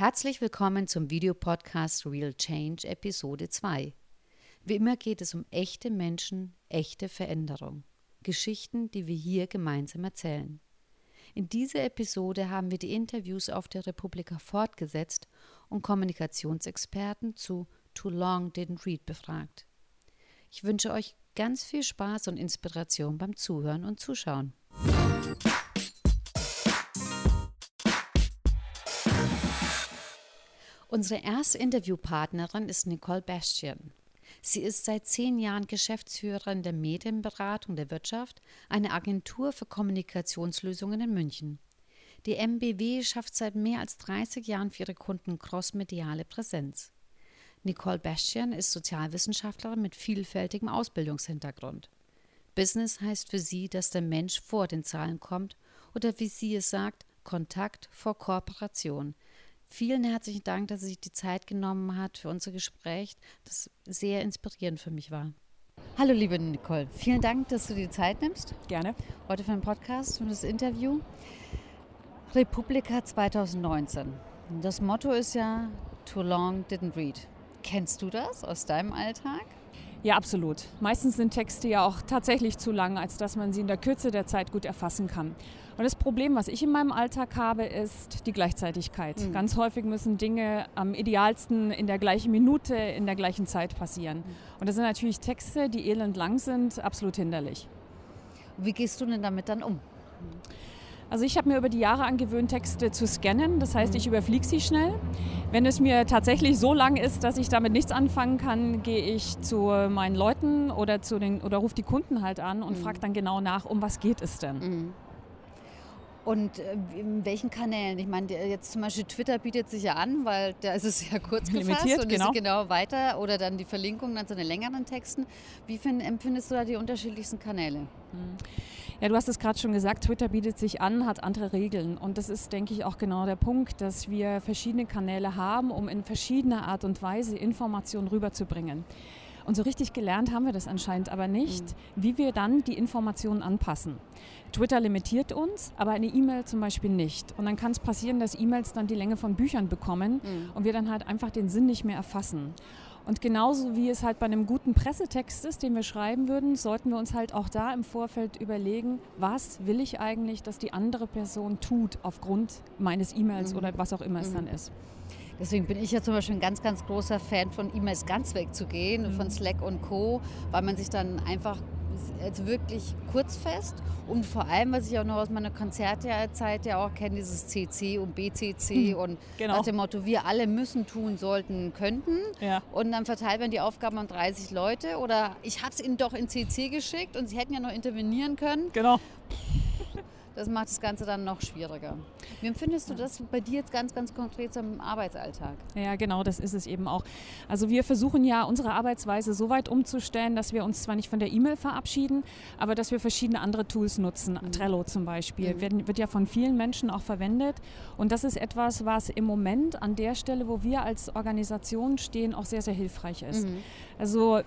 Herzlich willkommen zum Videopodcast Real Change Episode 2. Wie immer geht es um echte Menschen, echte Veränderung. Geschichten, die wir hier gemeinsam erzählen. In dieser Episode haben wir die Interviews auf der Republika fortgesetzt und Kommunikationsexperten zu Too Long Didn't Read befragt. Ich wünsche euch ganz viel Spaß und Inspiration beim Zuhören und Zuschauen. Unsere erste Interviewpartnerin ist Nicole Bastian. Sie ist seit zehn Jahren Geschäftsführerin der Medienberatung der Wirtschaft, eine Agentur für Kommunikationslösungen in München. Die MBW schafft seit mehr als 30 Jahren für ihre Kunden crossmediale Präsenz. Nicole Bastian ist Sozialwissenschaftlerin mit vielfältigem Ausbildungshintergrund. Business heißt für sie, dass der Mensch vor den Zahlen kommt oder wie sie es sagt, Kontakt vor Kooperation – Vielen herzlichen Dank, dass sie sich die Zeit genommen hat für unser Gespräch, das sehr inspirierend für mich war. Hallo liebe Nicole, vielen Dank, dass du dir die Zeit nimmst. Gerne. Heute für den Podcast, für das Interview. Republika 2019. Das Motto ist ja Too Long Didn't Read. Kennst du das aus deinem Alltag? Ja, absolut. Meistens sind Texte ja auch tatsächlich zu lang, als dass man sie in der Kürze der Zeit gut erfassen kann. Und das Problem, was ich in meinem Alltag habe, ist die Gleichzeitigkeit. Mhm. Ganz häufig müssen Dinge am idealsten in der gleichen Minute, in der gleichen Zeit passieren. Mhm. Und das sind natürlich Texte, die elend lang sind, absolut hinderlich. Wie gehst du denn damit dann um? Also ich habe mir über die Jahre angewöhnt, Texte zu scannen. Das heißt, ich mhm. überfliege sie schnell. Wenn es mir tatsächlich so lang ist, dass ich damit nichts anfangen kann, gehe ich zu meinen Leuten oder, zu den, oder rufe die Kunden halt an und mhm. frage dann genau nach, um was geht es denn. Mhm. Und äh, in welchen Kanälen? Ich meine, jetzt zum Beispiel Twitter bietet sich ja an, weil da ist es ja kurz gefasst Limitiert, und genau. genau weiter oder dann die Verlinkung dann zu den längeren Texten. Wie find, empfindest du da die unterschiedlichsten Kanäle? Ja, du hast es gerade schon gesagt, Twitter bietet sich an, hat andere Regeln. Und das ist, denke ich, auch genau der Punkt, dass wir verschiedene Kanäle haben, um in verschiedener Art und Weise Informationen rüberzubringen. Und so richtig gelernt haben wir das anscheinend aber nicht, mhm. wie wir dann die Informationen anpassen. Twitter limitiert uns, aber eine E-Mail zum Beispiel nicht. Und dann kann es passieren, dass E-Mails dann die Länge von Büchern bekommen mhm. und wir dann halt einfach den Sinn nicht mehr erfassen. Und genauso wie es halt bei einem guten Pressetext ist, den wir schreiben würden, sollten wir uns halt auch da im Vorfeld überlegen, was will ich eigentlich, dass die andere Person tut aufgrund meines E-Mails mhm. oder was auch immer es dann mhm. ist. Deswegen bin ich ja zum Beispiel ein ganz, ganz großer Fan von E-Mails ganz wegzugehen, mhm. von Slack und Co., weil man sich dann einfach jetzt wirklich kurzfest und vor allem, was ich auch noch aus meiner Konzertzeit ja auch kenne, dieses CC und BCC mhm, und genau. nach dem Motto, wir alle müssen, tun, sollten, könnten. Ja. Und dann verteilt man die Aufgaben an 30 Leute oder ich habe es ihnen doch in CC geschickt und sie hätten ja noch intervenieren können. Genau. Das macht das Ganze dann noch schwieriger. Wie empfindest du das bei dir jetzt ganz, ganz konkret zum Arbeitsalltag? Ja, genau, das ist es eben auch. Also wir versuchen ja unsere Arbeitsweise so weit umzustellen, dass wir uns zwar nicht von der E-Mail verabschieden, aber dass wir verschiedene andere Tools nutzen. Mhm. Trello zum Beispiel mhm. wird, wird ja von vielen Menschen auch verwendet. Und das ist etwas, was im Moment an der Stelle, wo wir als Organisation stehen, auch sehr, sehr hilfreich ist. Mhm. Also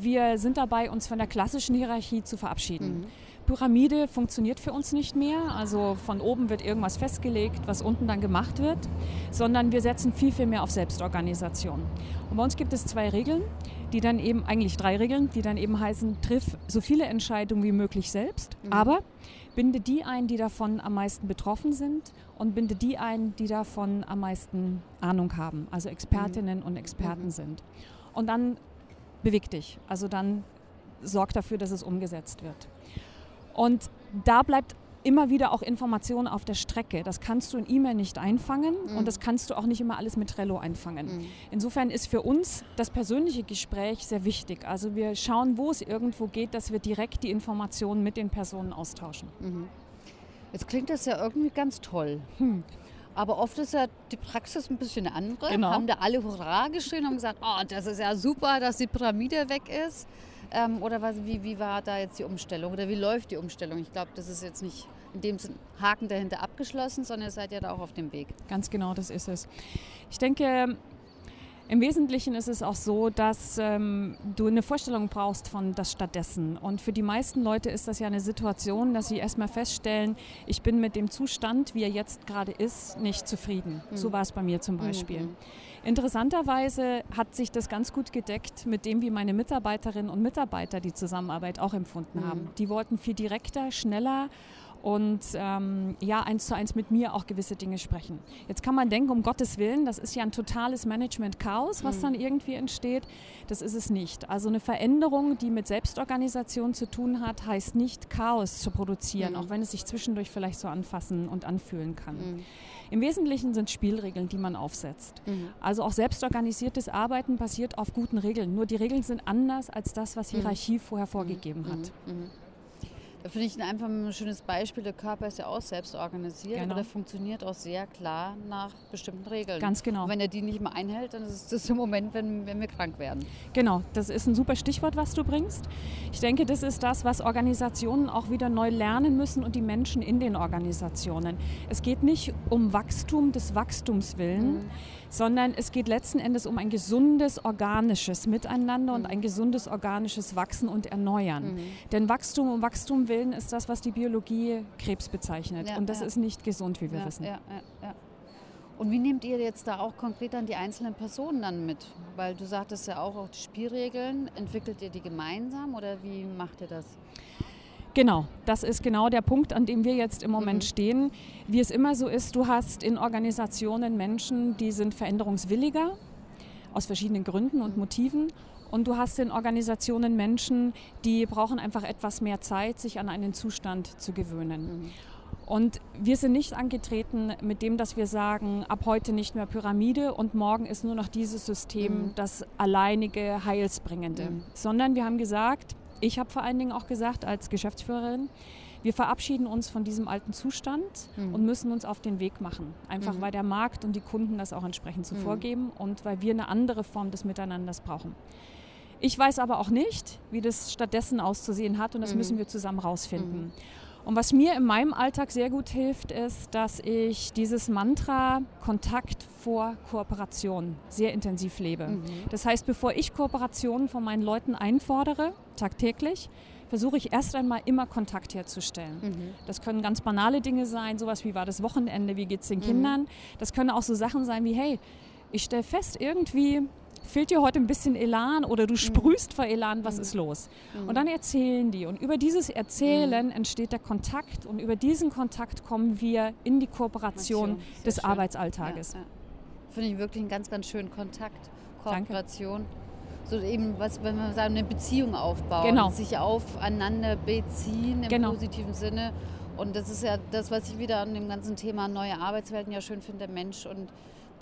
wir sind dabei, uns von der klassischen Hierarchie zu verabschieden. Pyramide funktioniert für uns nicht mehr. Also von oben wird irgendwas festgelegt, was unten dann gemacht wird, sondern wir setzen viel, viel mehr auf Selbstorganisation. Und bei uns gibt es zwei Regeln, die dann eben, eigentlich drei Regeln, die dann eben heißen, triff so viele Entscheidungen wie möglich selbst, mhm. aber binde die ein, die davon am meisten betroffen sind und binde die ein, die davon am meisten Ahnung haben, also Expertinnen mhm. und Experten mhm. sind. Und dann beweg dich, also dann sorg dafür, dass es umgesetzt wird. Und da bleibt immer wieder auch Informationen auf der Strecke. Das kannst du in E-Mail nicht einfangen mhm. und das kannst du auch nicht immer alles mit Trello einfangen. Mhm. Insofern ist für uns das persönliche Gespräch sehr wichtig. Also wir schauen, wo es irgendwo geht, dass wir direkt die Informationen mit den Personen austauschen. Mhm. Jetzt klingt das ja irgendwie ganz toll. Hm. Aber oft ist ja die Praxis ein bisschen eine andere. Genau. Haben da alle Hurra geschrien und gesagt, oh, das ist ja super, dass die Pyramide weg ist. Ähm, oder was, wie, wie war da jetzt die Umstellung oder wie läuft die Umstellung? Ich glaube, das ist jetzt nicht in dem Haken dahinter abgeschlossen, sondern ihr seid ja da auch auf dem Weg. Ganz genau, das ist es. Ich denke, Im Wesentlichen ist es auch so, dass ähm, du eine Vorstellung brauchst von das stattdessen. Und für die meisten Leute ist das ja eine Situation, dass sie erstmal feststellen, ich bin mit dem Zustand, wie er jetzt gerade ist, nicht zufrieden. Mhm. So war es bei mir zum Beispiel. Mhm. Interessanterweise hat sich das ganz gut gedeckt mit dem, wie meine Mitarbeiterinnen und Mitarbeiter die Zusammenarbeit auch empfunden mhm. haben. Die wollten viel direkter, schneller und ähm, ja, eins zu eins mit mir auch gewisse Dinge sprechen. Jetzt kann man denken, um Gottes Willen, das ist ja ein totales Management-Chaos, was mhm. dann irgendwie entsteht. Das ist es nicht. Also eine Veränderung, die mit Selbstorganisation zu tun hat, heißt nicht Chaos zu produzieren, mhm. auch wenn es sich zwischendurch vielleicht so anfassen und anfühlen kann. Mhm. Im Wesentlichen sind Spielregeln, die man aufsetzt. Mhm. Also auch selbstorganisiertes Arbeiten basiert auf guten Regeln. Nur die Regeln sind anders als das, was mhm. Hierarchie vorher vorgegeben hat. Da finde ich einfach ein schönes Beispiel. Der Körper ist ja auch selbst organisiert, genau. aber der funktioniert auch sehr klar nach bestimmten Regeln. Ganz genau. Und wenn er die nicht mehr einhält, dann ist das der Moment, wenn, wenn wir krank werden. Genau, das ist ein super Stichwort, was du bringst. Ich denke, das ist das, was Organisationen auch wieder neu lernen müssen und die Menschen in den Organisationen. Es geht nicht um Wachstum des Wachstums willen. Mhm sondern es geht letzten Endes um ein gesundes, organisches Miteinander und mhm. ein gesundes, organisches Wachsen und Erneuern. Mhm. Denn Wachstum um Wachstum willen ist das, was die Biologie Krebs bezeichnet. Ja, und das ja. ist nicht gesund, wie wir ja, wissen. Und wie nehmt ihr jetzt da auch konkret dann die einzelnen Personen dann mit? Weil du sagtest ja auch, auch die Spielregeln, entwickelt ihr die gemeinsam oder wie macht ihr das? Genau, das ist genau der Punkt, an dem wir jetzt im Moment mhm. stehen. Wie es immer so ist, du hast in Organisationen Menschen, die sind veränderungswilliger aus verschiedenen Gründen und Motiven. Und du hast in Organisationen Menschen, die brauchen einfach etwas mehr Zeit, sich an einen Zustand zu gewöhnen. Mhm. Und wir sind nicht angetreten mit dem, dass wir sagen, ab heute nicht mehr Pyramide und morgen ist nur noch dieses System mhm. das alleinige Heilsbringende, mhm. sondern wir haben gesagt, ich habe vor allen Dingen auch gesagt als Geschäftsführerin, wir verabschieden uns von diesem alten Zustand mhm. und müssen uns auf den Weg machen. Einfach mhm. weil der Markt und die Kunden das auch entsprechend so mhm. vorgeben und weil wir eine andere Form des Miteinanders brauchen. Ich weiß aber auch nicht, wie das stattdessen auszusehen hat und das mhm. müssen wir zusammen rausfinden. Mhm. Und was mir in meinem Alltag sehr gut hilft, ist, dass ich dieses Mantra Kontakt vor Kooperation sehr intensiv lebe. Mhm. Das heißt, bevor ich Kooperationen von meinen Leuten einfordere, tagtäglich, versuche ich erst einmal immer Kontakt herzustellen. Mhm. Das können ganz banale Dinge sein, sowas wie war das Wochenende, wie geht es den mhm. Kindern. Das können auch so Sachen sein wie, hey, ich stelle fest, irgendwie fehlt dir heute ein bisschen Elan oder du mhm. sprühst vor Elan, was mhm. ist los? Mhm. Und dann erzählen die. Und über dieses Erzählen entsteht der Kontakt und über diesen Kontakt kommen wir in die Kooperation des schön. Arbeitsalltages. Ja, ja. Finde ich wirklich einen ganz, ganz schönen Kontakt, Kooperation. Danke. So eben, was, wenn man sagen, eine Beziehung aufbauen, genau. sich aufeinander beziehen im genau. positiven Sinne. Und das ist ja das, was ich wieder an dem ganzen Thema neue Arbeitswelten ja schön finde, der Mensch und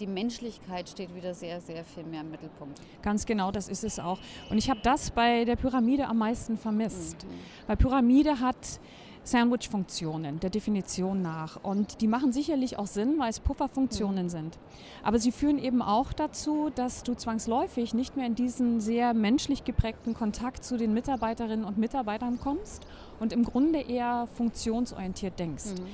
die Menschlichkeit steht wieder sehr, sehr viel mehr im Mittelpunkt. Ganz genau, das ist es auch. Und ich habe das bei der Pyramide am meisten vermisst. Mhm. Weil Pyramide hat Sandwich-Funktionen der Definition nach. Und die machen sicherlich auch Sinn, weil es Pufferfunktionen mhm. sind. Aber sie führen eben auch dazu, dass du zwangsläufig nicht mehr in diesen sehr menschlich geprägten Kontakt zu den Mitarbeiterinnen und Mitarbeitern kommst und im Grunde eher funktionsorientiert denkst. Mhm.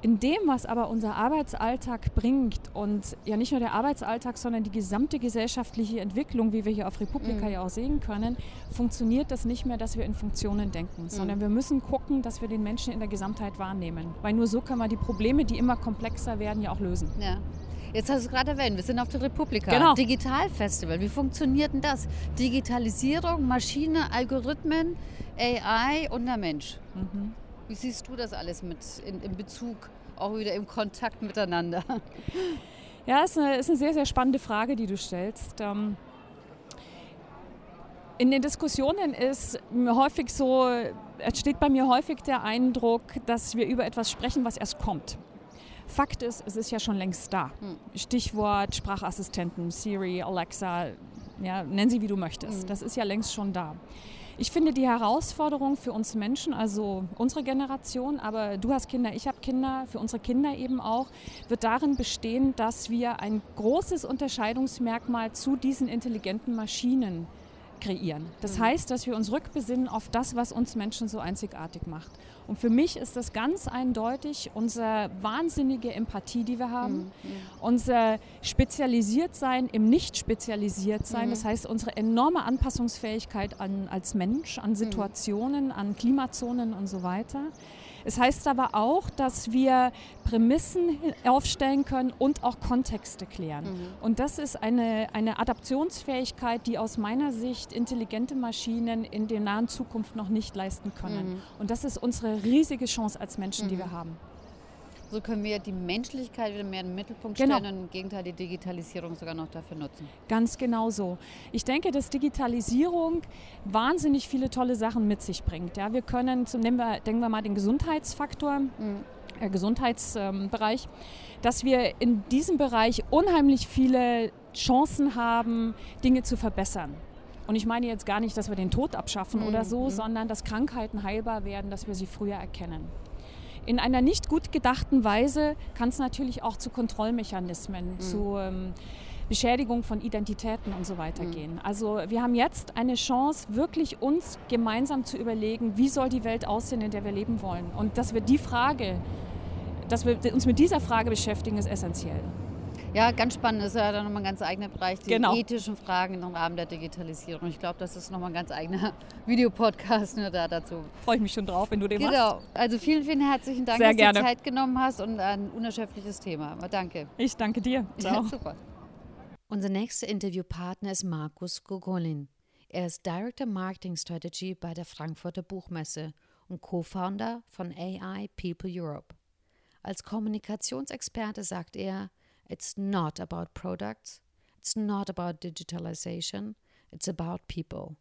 In dem, was aber unser Arbeitsalltag bringt und ja nicht nur der Arbeitsalltag, sondern die gesamte gesellschaftliche Entwicklung, wie wir hier auf Republika mhm. ja auch sehen können, funktioniert das nicht mehr, dass wir in Funktionen denken, mhm. sondern wir müssen gucken, dass wir den Menschen in der Gesamtheit wahrnehmen. Weil nur so können wir die Probleme, die immer komplexer werden, ja auch lösen. Ja. Jetzt hast du es gerade erwähnt, wir sind auf der Republika. Genau. Digitalfestival. Wie funktioniert denn das? Digitalisierung, Maschine, Algorithmen, AI und der Mensch. Mhm. Wie siehst du das alles mit in, in Bezug auch wieder im Kontakt miteinander? Ja, ist eine, ist eine sehr, sehr spannende Frage, die du stellst. Ähm, in den Diskussionen ist häufig so, entsteht bei mir häufig der Eindruck, dass wir über etwas sprechen, was erst kommt. Fakt ist, es ist ja schon längst da. Hm. Stichwort Sprachassistenten, Siri, Alexa, ja, nenn sie wie du möchtest. Hm. Das ist ja längst schon da. Ich finde die Herausforderung für uns Menschen, also unsere Generation, aber du hast Kinder, ich habe Kinder, für unsere Kinder eben auch, wird darin bestehen, dass wir ein großes Unterscheidungsmerkmal zu diesen intelligenten Maschinen kreieren. Das mhm. heißt, dass wir uns rückbesinnen auf das, was uns Menschen so einzigartig macht. Und für mich ist das ganz eindeutig unsere wahnsinnige Empathie, die wir haben, mhm. unser Spezialisiertsein im Nicht-Spezialisiertsein, mhm. das heißt unsere enorme Anpassungsfähigkeit an, als Mensch, an mhm. Situationen, an Klimazonen und so weiter. Es heißt aber auch, dass wir Prämissen aufstellen können und auch Kontexte klären. Mhm. Und das ist eine, eine Adaptionsfähigkeit, die aus meiner Sicht intelligente Maschinen in der nahen Zukunft noch nicht leisten können. Mhm. Und das ist unsere riesige Chance als Menschen, mhm. die wir haben. So können wir die Menschlichkeit wieder mehr in den Mittelpunkt genau. stellen und im Gegenteil die Digitalisierung sogar noch dafür nutzen. Ganz genau so. Ich denke, dass Digitalisierung wahnsinnig viele tolle Sachen mit sich bringt. Ja, wir können, nehmen wir, denken wir mal den Gesundheitsfaktor. Mhm. Äh, Gesundheitsbereich, ähm, dass wir in diesem Bereich unheimlich viele Chancen haben, Dinge zu verbessern. Und ich meine jetzt gar nicht, dass wir den Tod abschaffen mhm. oder so, mhm. sondern dass Krankheiten heilbar werden, dass wir sie früher erkennen. In einer nicht gut gedachten Weise kann es natürlich auch zu Kontrollmechanismen, mhm. zu ähm, Beschädigung von Identitäten und so weiter mhm. gehen. Also wir haben jetzt eine Chance, wirklich uns gemeinsam zu überlegen, wie soll die Welt aussehen, in der wir leben wollen. Und dass wir die Frage, dass wir uns mit dieser Frage beschäftigen, ist essentiell. Ja, ganz spannend. Das ist ja dann nochmal ein ganz eigener Bereich, die genau. ethischen Fragen im Rahmen der Digitalisierung. Ich glaube, das ist nochmal ein ganz eigener Videopodcast nur da dazu. Freue ich mich schon drauf, wenn du den genau. machst. Genau. Also vielen, vielen herzlichen Dank, Sehr dass gerne. du Zeit genommen hast und ein unerschöpfliches Thema. Aber danke. Ich danke dir. Ciao. Ja, super. Unser nächster Interviewpartner ist Markus Gogolin. Er ist Director Marketing Strategy bei der Frankfurter Buchmesse und Co-Founder von AI People Europe. Als Kommunikationsexperte sagt er, It's not about products. It's not about digitalization. It's about people.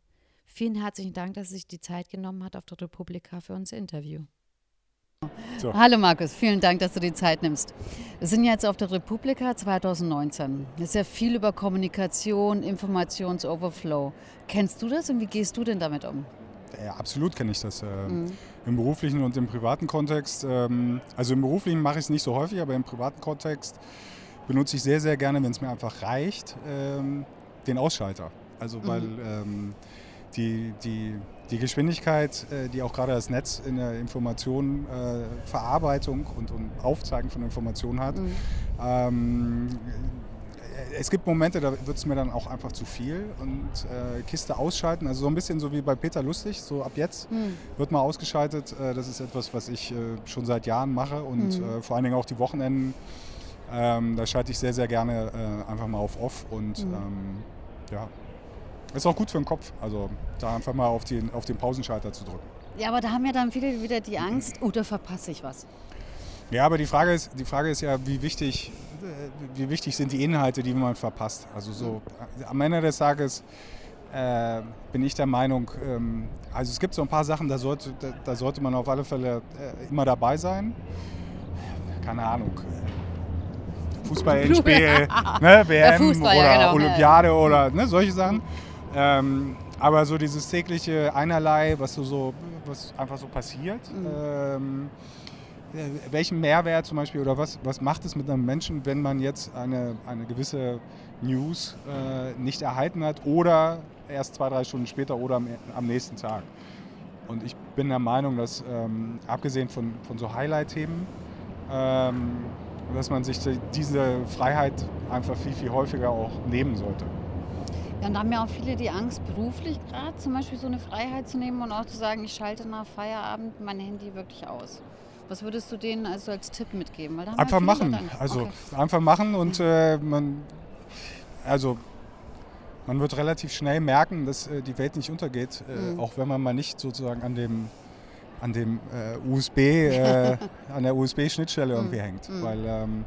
Vielen herzlichen Dank, dass Sie sich die Zeit genommen hat auf der Republika für unser Interview. So. Hallo Markus, vielen Dank, dass du die Zeit nimmst. Wir sind jetzt auf der Republika 2019. Es ist ja viel über Kommunikation, Informationsoverflow. Kennst du das und wie gehst du denn damit um? Ja, absolut kenne ich das. Äh, mhm. Im beruflichen und im privaten Kontext. Ähm, also im beruflichen mache ich es nicht so häufig, aber im privaten Kontext benutze ich sehr, sehr gerne, wenn es mir einfach reicht, ähm, den Ausschalter. Also weil mhm. ähm, die, die, die Geschwindigkeit, äh, die auch gerade das Netz in der Information, äh, Verarbeitung und, und Aufzeigen von Informationen hat, mhm. ähm, es gibt Momente, da wird es mir dann auch einfach zu viel und äh, Kiste ausschalten, also so ein bisschen so wie bei Peter Lustig, so ab jetzt mhm. wird mal ausgeschaltet. Äh, das ist etwas, was ich äh, schon seit Jahren mache und mhm. Äh, vor allen Dingen auch die Wochenenden ähm, da schalte ich sehr, sehr gerne äh, einfach mal auf Off und mhm. ähm, ja, ist auch gut für den Kopf. Also da einfach mal auf den, auf den Pausenschalter zu drücken. Ja, aber da haben ja dann viele wieder die Angst, oh, da verpasse ich was. Ja, aber die Frage ist, die Frage ist ja, wie wichtig, wie wichtig sind die Inhalte, die man verpasst. Also so am Ende des Tages äh, bin ich der Meinung, ähm, also es gibt so ein paar Sachen, da sollte, da, da sollte man auf alle Fälle äh, immer dabei sein. Keine Ahnung. Fußball-Endspiel, ne, WM Fußball, oder ja, genau. Olympiade oder ne, solche Sachen. Ähm, aber so dieses tägliche Einerlei, was so, so was einfach so passiert, mhm. ähm, äh, welchen Mehrwert zum Beispiel oder was, was macht es mit einem Menschen, wenn man jetzt eine, eine gewisse News äh, nicht erhalten hat oder erst zwei, drei Stunden später oder am, am nächsten Tag. Und ich bin der Meinung, dass ähm, abgesehen von, von so Highlight-Themen, ähm, dass man sich diese Freiheit einfach viel, viel häufiger auch nehmen sollte. Ja, und da haben ja auch viele die Angst, beruflich gerade zum Beispiel so eine Freiheit zu nehmen und auch zu sagen, ich schalte nach Feierabend mein Handy wirklich aus. Was würdest du denen also als Tipp mitgeben? einfach machen. Also okay. einfach machen und äh, man, also man wird relativ schnell merken, dass äh, die Welt nicht untergeht, äh, mhm. auch wenn man mal nicht sozusagen an dem an dem äh, USB, äh, an der USB-Schnittstelle mm, irgendwie hängt. Mm. Weil ähm,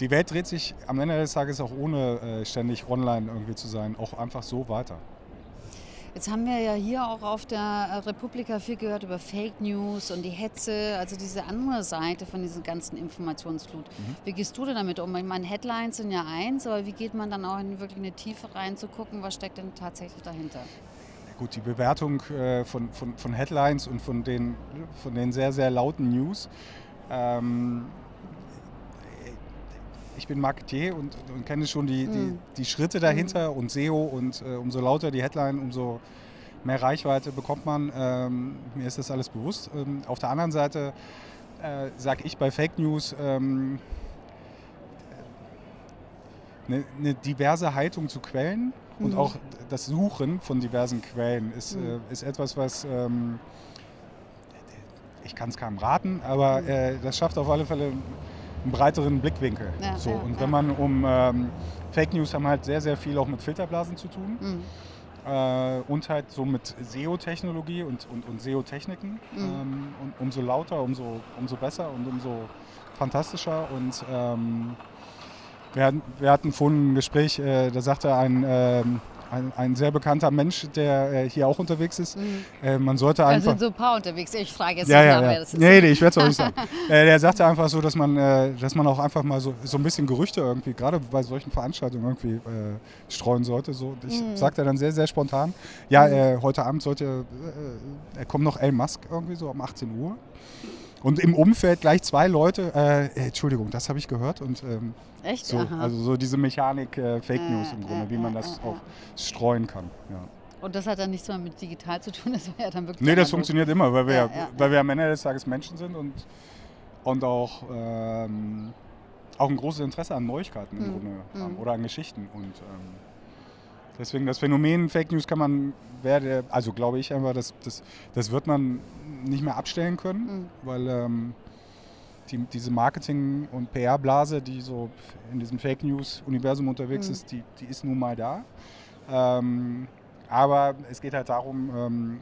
die Welt dreht sich am Ende des Tages auch ohne äh, ständig online irgendwie zu sein, auch einfach so weiter. Jetzt haben wir ja hier auch auf der Republika viel gehört über Fake News und die Hetze, also diese andere Seite von dieser ganzen Informationsflut. Mhm. Wie gehst du denn damit um? Ich meine, Headlines sind ja eins, aber wie geht man dann auch in wirklich eine Tiefe rein zu gucken, was steckt denn tatsächlich dahinter? Gut, die Bewertung äh, von, von, von, Headlines und von den, von den sehr, sehr lauten News. Ähm, ich bin Marketier und, und kenne schon die, die, mhm. die Schritte dahinter mhm. und SEO und äh, umso lauter die Headline, umso mehr Reichweite bekommt man. Ähm, mir ist das alles bewusst. Ähm, auf der anderen Seite äh, sage ich bei Fake News, ähm, eine, eine, diverse Haltung zu Quellen mhm. und auch das Suchen von diversen Quellen ist, mhm. äh, ist etwas, was ähm, ich kann es kaum raten, aber mhm. äh, das schafft auf alle Fälle einen breiteren Blickwinkel. Ja, so. Ja, und wenn man um ähm, Fake News haben halt sehr, sehr viel auch mit Filterblasen zu tun. Mhm. Äh, und halt so mit SEO-Technologie und, und, und SEO-Techniken. Mhm. Ähm, und umso lauter, umso, umso besser und umso fantastischer. Und ähm, wir, hatten, wir hatten vorhin ein Gespräch, äh, da sagte ein, ähm, ein, ein, sehr bekannter Mensch, der äh, hier auch unterwegs ist. Mhm. Äh, man sollte einfach. Da sind so ein paar unterwegs. Ich frage jetzt ja, nicht ja, nach, ja. wer das ist. Nee, nee, ich werde es auch nicht sagen. äh, der sagte einfach so, dass man, äh, dass man auch einfach mal so, so ein bisschen Gerüchte irgendwie, gerade bei solchen Veranstaltungen irgendwie äh, streuen sollte. So. Ich mhm. sagte dann sehr, sehr spontan, ja, mhm. Heute Abend sollte, er kommt noch Elon Musk irgendwie so um 18 Uhr. Und im Umfeld gleich zwei Leute, äh, Entschuldigung, das habe ich gehört. Und, ähm, Echt? So, also so diese Mechanik äh, Fake News im Grunde, wie man das auch streuen kann. Ja. Und das hat dann nichts mehr mit digital zu tun, das war ja dann wirklich. Nee, das funktioniert immer, weil wir, ja, ja, weil wir am Ende des Tages Menschen sind und, und auch, ähm, auch ein großes Interesse an Neuigkeiten im hm. Grunde haben hm. oder an Geschichten. Und ähm, deswegen das Phänomen Fake News kann man, werde, also glaube ich einfach, das, das, das wird man nicht mehr abstellen können, mhm. weil ähm, die, diese Marketing- und PR-Blase, die so in diesem Fake News-Universum unterwegs mhm. ist, die, die ist nun mal da. Ähm, aber es geht halt darum, ähm,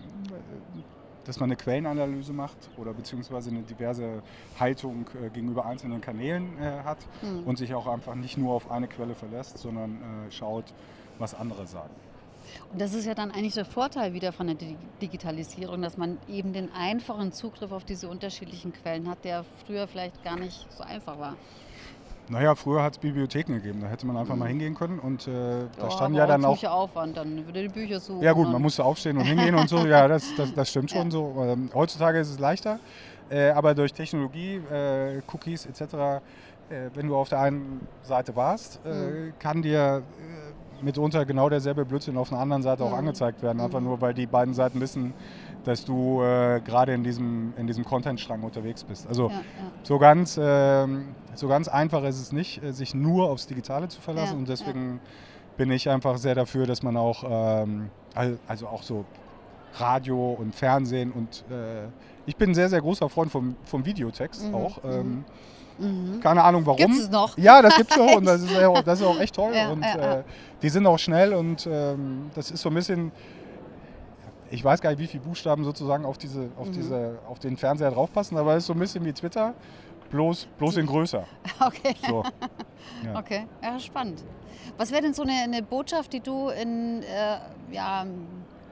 dass man eine Quellenanalyse macht oder beziehungsweise eine diverse Haltung äh, gegenüber einzelnen Kanälen äh, hat mhm. und sich auch einfach nicht nur auf eine Quelle verlässt, sondern äh, schaut, was andere sagen. Und das ist ja dann eigentlich der Vorteil wieder von der Digitalisierung, dass man eben den einfachen Zugriff auf diese unterschiedlichen Quellen hat, der früher vielleicht gar nicht so einfach war. Naja, früher hat es Bibliotheken gegeben, da hätte man einfach mhm. mal hingehen können und äh, da ja, stand ja dann auch... Aufwand, dann würde die Bücher suchen. Ja gut, man musste aufstehen und hingehen und so, ja, das, das, das stimmt schon ja. so. Ähm, heutzutage ist es leichter, äh, aber durch Technologie, äh, Cookies etc., äh, wenn du auf der einen Seite warst, äh, mhm. kann dir äh, mitunter genau derselbe Blödsinn auf einer anderen Seite auch mhm. angezeigt werden. Einfach mhm. nur, weil die beiden Seiten wissen, dass du äh, gerade in diesem, in diesem Content-Strang unterwegs bist. Also ja, ja. So, ganz, äh, so ganz einfach ist es nicht, äh, sich nur aufs Digitale zu verlassen. Ja, und deswegen bin ich einfach sehr dafür, dass man auch, ähm, also auch so Radio und Fernsehen und äh, ich bin ein sehr, sehr großer Freund vom, vom Videotext mhm. auch. Ähm, mhm. Mhm. Keine Ahnung warum. Gibt es noch? Ja, das gibt es noch und das ist, auch, das ist auch echt toll. Und äh, die sind auch schnell und ähm, das ist so ein bisschen. Ich weiß gar nicht, wie viele Buchstaben sozusagen auf, diese, auf, mhm. diese, auf den Fernseher draufpassen, aber es ist so ein bisschen wie Twitter, bloß, bloß in größer. Okay. So. Ja. Okay, ja, spannend. Was wäre denn so eine, eine, Botschaft, die du in, äh, ja,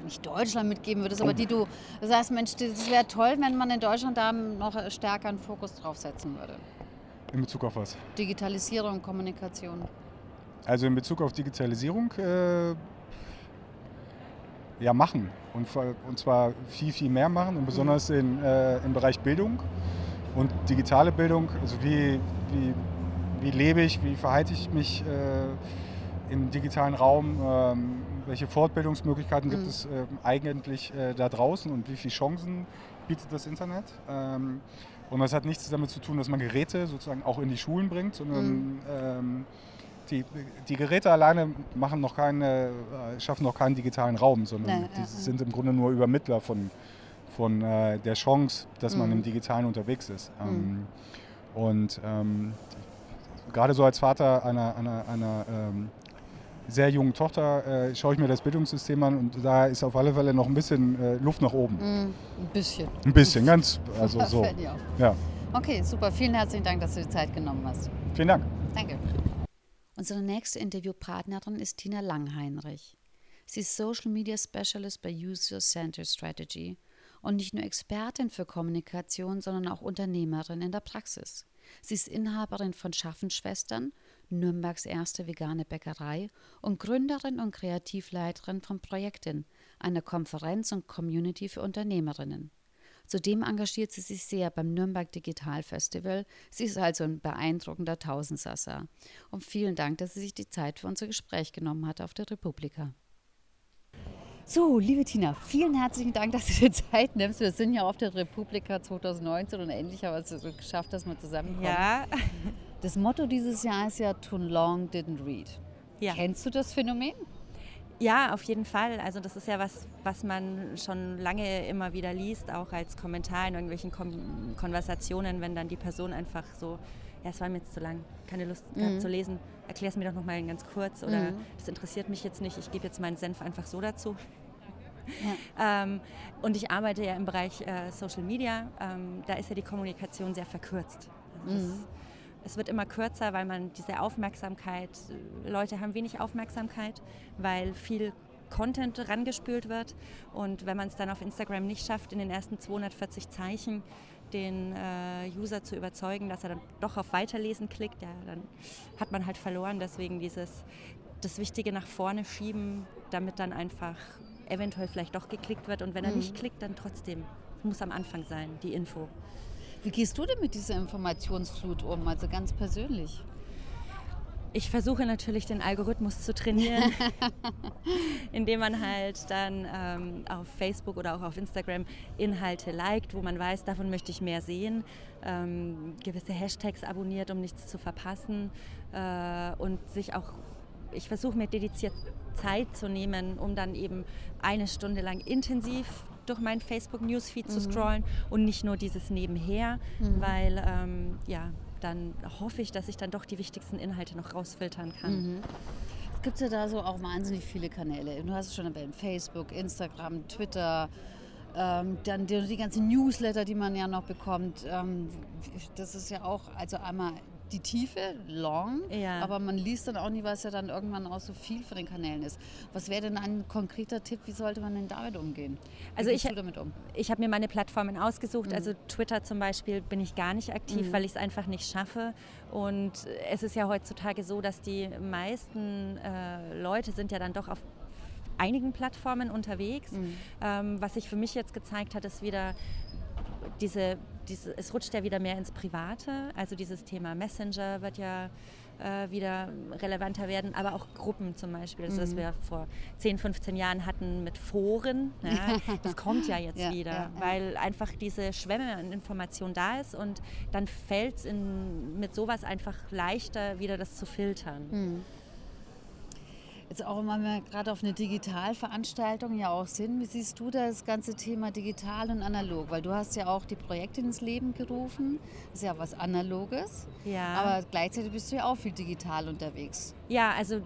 nicht Deutschland mitgeben würdest, aber die du sagst, Mensch, das wäre toll, wenn man in Deutschland da noch stärker einen Fokus drauf setzen würde? In Bezug auf was? Digitalisierung, Kommunikation. Also in Bezug auf Digitalisierung, äh, ja, machen. Und, und zwar viel, viel mehr machen und besonders in, äh, im Bereich Bildung und digitale Bildung. Also wie, wie, wie lebe ich, wie verhalte ich mich äh, im digitalen Raum, ähm, welche Fortbildungsmöglichkeiten mhm. gibt es äh, eigentlich äh, da draußen und wie viele Chancen bietet das Internet. Ähm, und das hat nichts damit zu tun, dass man Geräte sozusagen auch in die Schulen bringt, sondern mhm. ähm, die, die, Geräte alleine machen noch keine, äh, schaffen noch keinen digitalen Raum, sondern nee, die ja, sind im Grunde nur Übermittler von, von äh, der Chance, dass mhm. man im Digitalen unterwegs ist. Mhm. Ähm, und ähm, gerade so als Vater einer, einer, einer ähm, sehr jungen Tochter äh, schaue ich mir das Bildungssystem an und da ist auf alle Fälle noch ein bisschen äh, Luft nach oben. Mm, ein bisschen. Ein bisschen, ganz, also so. Ja. Okay, super. Vielen herzlichen Dank, dass du die Zeit genommen hast. Vielen Dank. Danke. Unsere nächste Interviewpartnerin ist Tina Langheinrich. Sie ist Social Media Specialist bei User Center Strategy und nicht nur Expertin für Kommunikation, sondern auch Unternehmerin in der Praxis. Sie ist Inhaberin von Schaffenschwestern Nürnbergs erste vegane Bäckerei und Gründerin und Kreativleiterin von Projekten, einer Konferenz und Community für Unternehmerinnen. Zudem engagiert sie sich sehr beim Nürnberg Digital Festival. Sie ist also ein beeindruckender Tausendsasser. Und vielen Dank, dass sie sich die Zeit für unser Gespräch genommen hat auf der Republika. So, liebe Tina, vielen herzlichen Dank, dass du dir Zeit nimmst. Wir sind ja auf der Republika 2019 und endlich haben wir es geschafft, dass wir zusammenkommen. Ja. Das Motto dieses Jahr ist ja Too Long Didn't Read. Ja. Kennst du das Phänomen? Ja, auf jeden Fall. Also das ist ja was, was man schon lange immer wieder liest, auch als Kommentar in irgendwelchen Kon Konversationen, wenn dann die Person einfach so, ja, es war mir jetzt zu lang, keine Lust mhm. zu lesen, erklär es mir doch noch mal ganz kurz oder mhm. das interessiert mich jetzt nicht, ich gebe jetzt meinen Senf einfach so dazu. Ja. Ähm, und ich arbeite ja im Bereich äh, Social Media, ähm, da ist ja die Kommunikation sehr verkürzt. Also mhm. Es wird immer kürzer, weil man diese Aufmerksamkeit, Leute haben wenig Aufmerksamkeit, weil viel Content rangespült wird. Und wenn man es dann auf Instagram nicht schafft, in den ersten 240 Zeichen den äh, User zu überzeugen, dass er dann doch auf Weiterlesen klickt, ja, dann hat man halt verloren. Deswegen dieses das Wichtige nach vorne schieben, damit dann einfach eventuell vielleicht doch geklickt wird. Und wenn er mhm. nicht klickt, dann trotzdem. Muss am Anfang sein, die Info. Wie gehst du denn mit dieser Informationsflut um, also ganz persönlich? Ich versuche natürlich den Algorithmus zu trainieren, indem man halt dann ähm, auf Facebook oder auch auf Instagram Inhalte liked, wo man weiß, davon möchte ich mehr sehen, ähm, gewisse Hashtags abonniert, um nichts zu verpassen äh, und sich auch, ich versuche mir dediziert Zeit zu nehmen, um dann eben eine Stunde lang intensiv durch meinen Facebook-Newsfeed mhm. zu scrollen und nicht nur dieses Nebenher, mhm. weil ähm, ja, dann hoffe ich, dass ich dann doch die wichtigsten Inhalte noch rausfiltern kann. Mhm. Es gibt ja da so auch wahnsinnig viele Kanäle. Du hast es schon erwähnt, Facebook, Instagram, Twitter, ähm, dann die, die ganzen Newsletter, die man ja noch bekommt. Ähm, das ist ja auch, also einmal die Tiefe, long, ja. aber man liest dann auch nie, was ja dann irgendwann auch so viel von den Kanälen ist. Was wäre denn ein konkreter Tipp, wie sollte man denn damit umgehen? Wie also ich, um? ich habe mir meine Plattformen ausgesucht, mhm. also Twitter zum Beispiel bin ich gar nicht aktiv, mhm. weil ich es einfach nicht schaffe und es ist ja heutzutage so, dass die meisten äh, Leute sind ja dann doch auf einigen Plattformen unterwegs. Mhm. Ähm, was sich für mich jetzt gezeigt hat, ist wieder diese, diese, es rutscht ja wieder mehr ins Private. Also dieses Thema Messenger wird ja äh, wieder relevanter werden, aber auch Gruppen zum Beispiel. Also, was mhm. wir vor 10, 15 Jahren hatten mit Foren, ja, das kommt ja jetzt ja, wieder, ja, weil einfach diese Schwemme an Informationen da ist und dann fällt es mit sowas einfach leichter, wieder das zu filtern. Mhm. Jetzt auch wenn wir gerade auf eine Digitalveranstaltung ja auch sind, wie siehst du das ganze Thema digital und analog? Weil du hast ja auch die Projekte ins Leben gerufen, das ist ja was Analoges, ja. aber gleichzeitig bist du ja auch viel digital unterwegs. Ja, also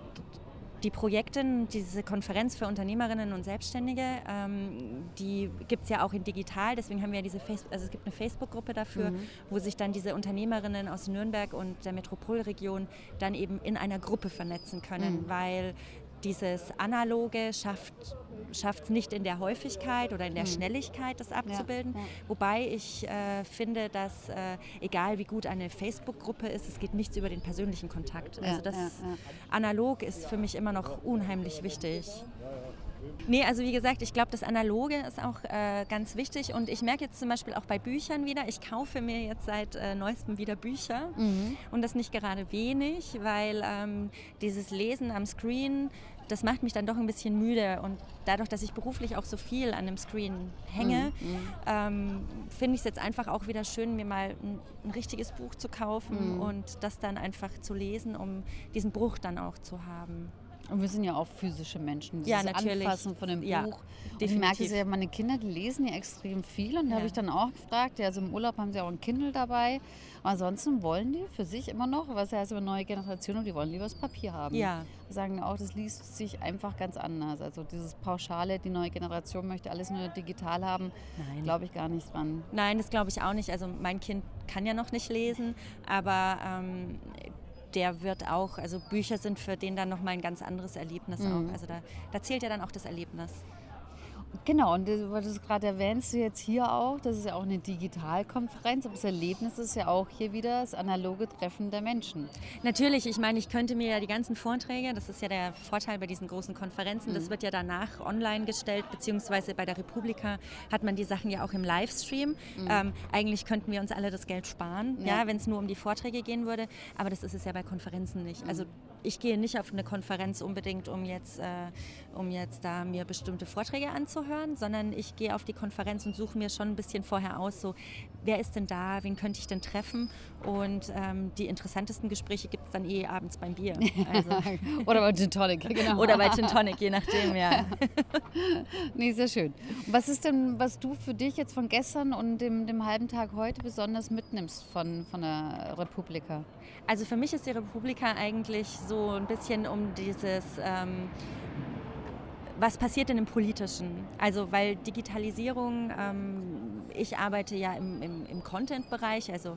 die Projekte, diese Konferenz für Unternehmerinnen und Selbstständige, ähm, die gibt es ja auch in digital. Deswegen haben wir ja diese Facebook, also es gibt eine Facebook-Gruppe dafür, mhm. wo sich dann diese Unternehmerinnen aus Nürnberg und der Metropolregion dann eben in einer Gruppe vernetzen können, mhm. weil dieses Analoge schafft es nicht in der Häufigkeit oder in der mhm. Schnelligkeit, das abzubilden. Ja, ja. Wobei ich äh, finde, dass äh, egal wie gut eine Facebook-Gruppe ist, es geht nichts über den persönlichen Kontakt. Ja, also das Analog ist für mich immer noch unheimlich wichtig. Nee, also wie gesagt, ich glaube, das Analoge ist auch äh, ganz wichtig und ich merke jetzt zum Beispiel auch bei Büchern wieder, ich kaufe mir jetzt seit äh, neuestem wieder Bücher mhm. und das nicht gerade wenig, weil ähm, dieses Lesen am Screen, das macht mich dann doch ein bisschen müde und dadurch, dass ich beruflich auch so viel an dem Screen hänge, mhm. mhm. ähm, finde ich es jetzt einfach auch wieder schön, mir mal ein, ein richtiges Buch zu kaufen mhm. und das dann einfach zu lesen, um diesen Bruch dann auch zu haben. Und wir sind ja auch physische Menschen. Dieses ja, natürlich. Anfassen von dem ja, Buch. Und ich merke es ja, meine Kinder, die lesen ja extrem viel. Und da ja. habe ich dann auch gefragt, ja, also im Urlaub haben sie auch ein Kindle dabei. Aber ansonsten wollen die für sich immer noch, was heißt über neue Generationen, die wollen lieber das Papier haben. Ja. Die sagen auch, das liest sich einfach ganz anders. Also dieses Pauschale, die neue Generation möchte alles nur digital haben, glaube ich gar nicht dran. Nein, das glaube ich auch nicht. Also mein Kind kann ja noch nicht lesen, aber ähm, der wird auch, also Bücher sind für den dann nochmal ein ganz anderes Erlebnis mhm. auch. Also da, da zählt ja dann auch das Erlebnis. Genau, und du es gerade erwähnst du jetzt hier auch, das ist ja auch eine Digitalkonferenz, aber das Erlebnis ist ja auch hier wieder das analoge Treffen der Menschen. Natürlich, ich meine, ich könnte mir ja die ganzen Vorträge, das ist ja der Vorteil bei diesen großen Konferenzen, mhm. das wird ja danach online gestellt, beziehungsweise bei der Republika hat man die Sachen ja auch im Livestream. Mhm. Ähm, eigentlich könnten wir uns alle das Geld sparen, ja. ja wenn es nur um die Vorträge gehen würde, aber das ist es ja bei Konferenzen nicht. Mhm. Also ich gehe nicht auf eine Konferenz unbedingt, um jetzt, äh, um jetzt da mir bestimmte Vorträge anzuhören, sondern ich gehe auf die Konferenz und suche mir schon ein bisschen vorher aus, so wer ist denn da, wen könnte ich denn treffen und ähm, die interessantesten Gespräche gibt es dann eh abends beim Bier. Also. Oder bei Gin Tonic, genau. Oder bei Gin Tonic, je nachdem, ja. nee, sehr schön. Was ist denn, was du für dich jetzt von gestern und dem, dem halben Tag heute besonders mitnimmst von, von der Republika? Also für mich ist die Republika eigentlich so ein bisschen um dieses, ähm, was passiert denn im Politischen? Also weil Digitalisierung, ähm, ich arbeite ja im, im, im Content-Bereich, also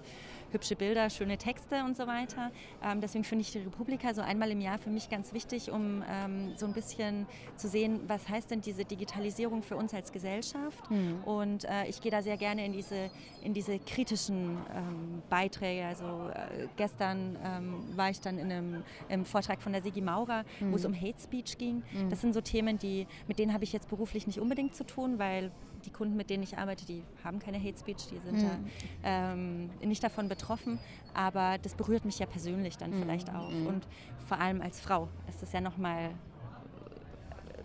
hübsche Bilder, schöne Texte und so weiter. Ähm, deswegen finde ich die Republika so einmal im Jahr für mich ganz wichtig, um ähm, so ein bisschen zu sehen, was heißt denn diese Digitalisierung für uns als Gesellschaft. Mhm. Und äh, ich gehe da sehr gerne in diese, in diese kritischen ähm, Beiträge. Also äh, gestern ähm, war ich dann in einem, im Vortrag von der Sigi Maurer, mhm. wo es um Hate Speech ging. Mhm. Das sind so Themen, die, mit denen habe ich jetzt beruflich nicht unbedingt zu tun, weil die Kunden, mit denen ich arbeite, die haben keine Hate Speech, die sind mhm. da ähm, nicht davon betroffen. Aber das berührt mich ja persönlich dann mhm. vielleicht auch. Mhm. Und vor allem als Frau ist es ja nochmal,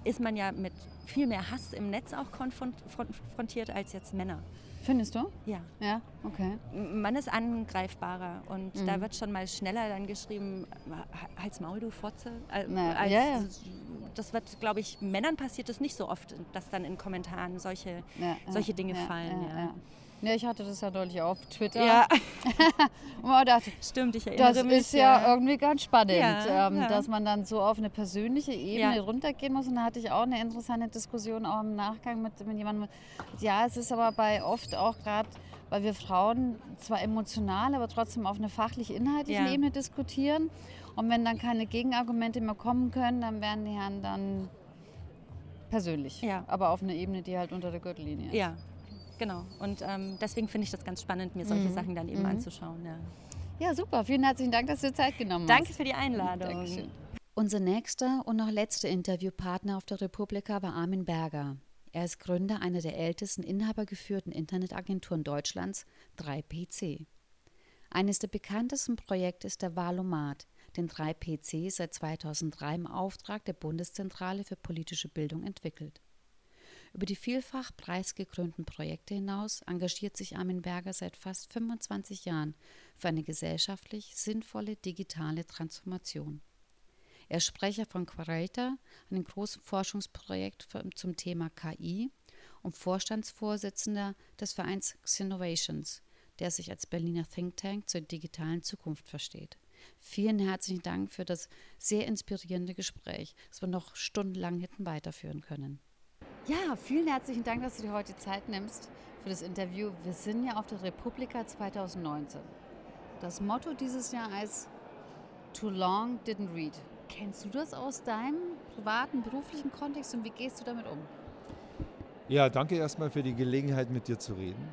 ist man ja mit viel mehr Hass im Netz auch konfrontiert als jetzt Männer. Findest du? Ja. Ja, okay. Man ist angreifbarer und mhm. da wird schon mal schneller dann geschrieben, halt's Maul, du Fotze. Na, als, ja, ja. Das wird, glaube ich, Männern passiert es nicht so oft, dass dann in Kommentaren solche, ja, solche Dinge fallen. ja. Ja, ich hatte das ja deutlich auf Twitter. Ja. und man dachte, Stimmt, ich erinnere das mich. Das ist ja, ja, irgendwie ganz spannend, ja, ähm, ja. dass man dann so auf eine persönliche Ebene runtergehen muss. Und da hatte ich auch eine interessante Diskussion auch im Nachgang mit, mit jemandem. Ja, es ist aber bei oft auch gerade, weil wir Frauen zwar emotional, aber trotzdem auf einer fachlich-inhaltlichen Ebene diskutieren. Und wenn dann keine Gegenargumente mehr kommen können, dann werden die Herren dann persönlich. Ja. Aber auf einer Ebene, die halt unter der Gürtellinie ist. Ja, Genau. Und ähm, deswegen finde ich das ganz spannend, mir solche mhm. Sachen dann eben mhm. anzuschauen. Ja. ja, super. Vielen herzlichen Dank, dass du dir Zeit genommen hast. Danke für die Einladung. Dankeschön. Unser nächster und noch letzter Interviewpartner auf der Republika war Armin Berger. Er ist Gründer einer der ältesten inhabergeführten Internetagenturen Deutschlands, 3PC. Eines der bekanntesten Projekte ist der Valomat, den 3PC seit 2003 im Auftrag der Bundeszentrale für politische Bildung entwickelt. Über die vielfach preisgekrönten Projekte hinaus engagiert sich Armin Berger seit fast 25 Jahren für eine gesellschaftlich sinnvolle digitale Transformation. Er ist Sprecher von Quarator, einem großen Forschungsprojekt zum Thema KI und Vorstandsvorsitzender des Vereins Xenovations, der sich als Berliner Think Tank zur digitalen Zukunft versteht. Vielen herzlichen Dank für das sehr inspirierende Gespräch, das wir noch stundenlang hätten weiterführen können. Ja, vielen herzlichen Dank, dass du dir heute Zeit nimmst für das Interview. Wir sind ja auf der Republika 2019. Das Motto dieses Jahr ist Too long didn't read. Kennst du das aus deinem privaten, beruflichen Kontext und wie gehst du damit um? Ja, danke erstmal für die Gelegenheit, mit dir zu reden.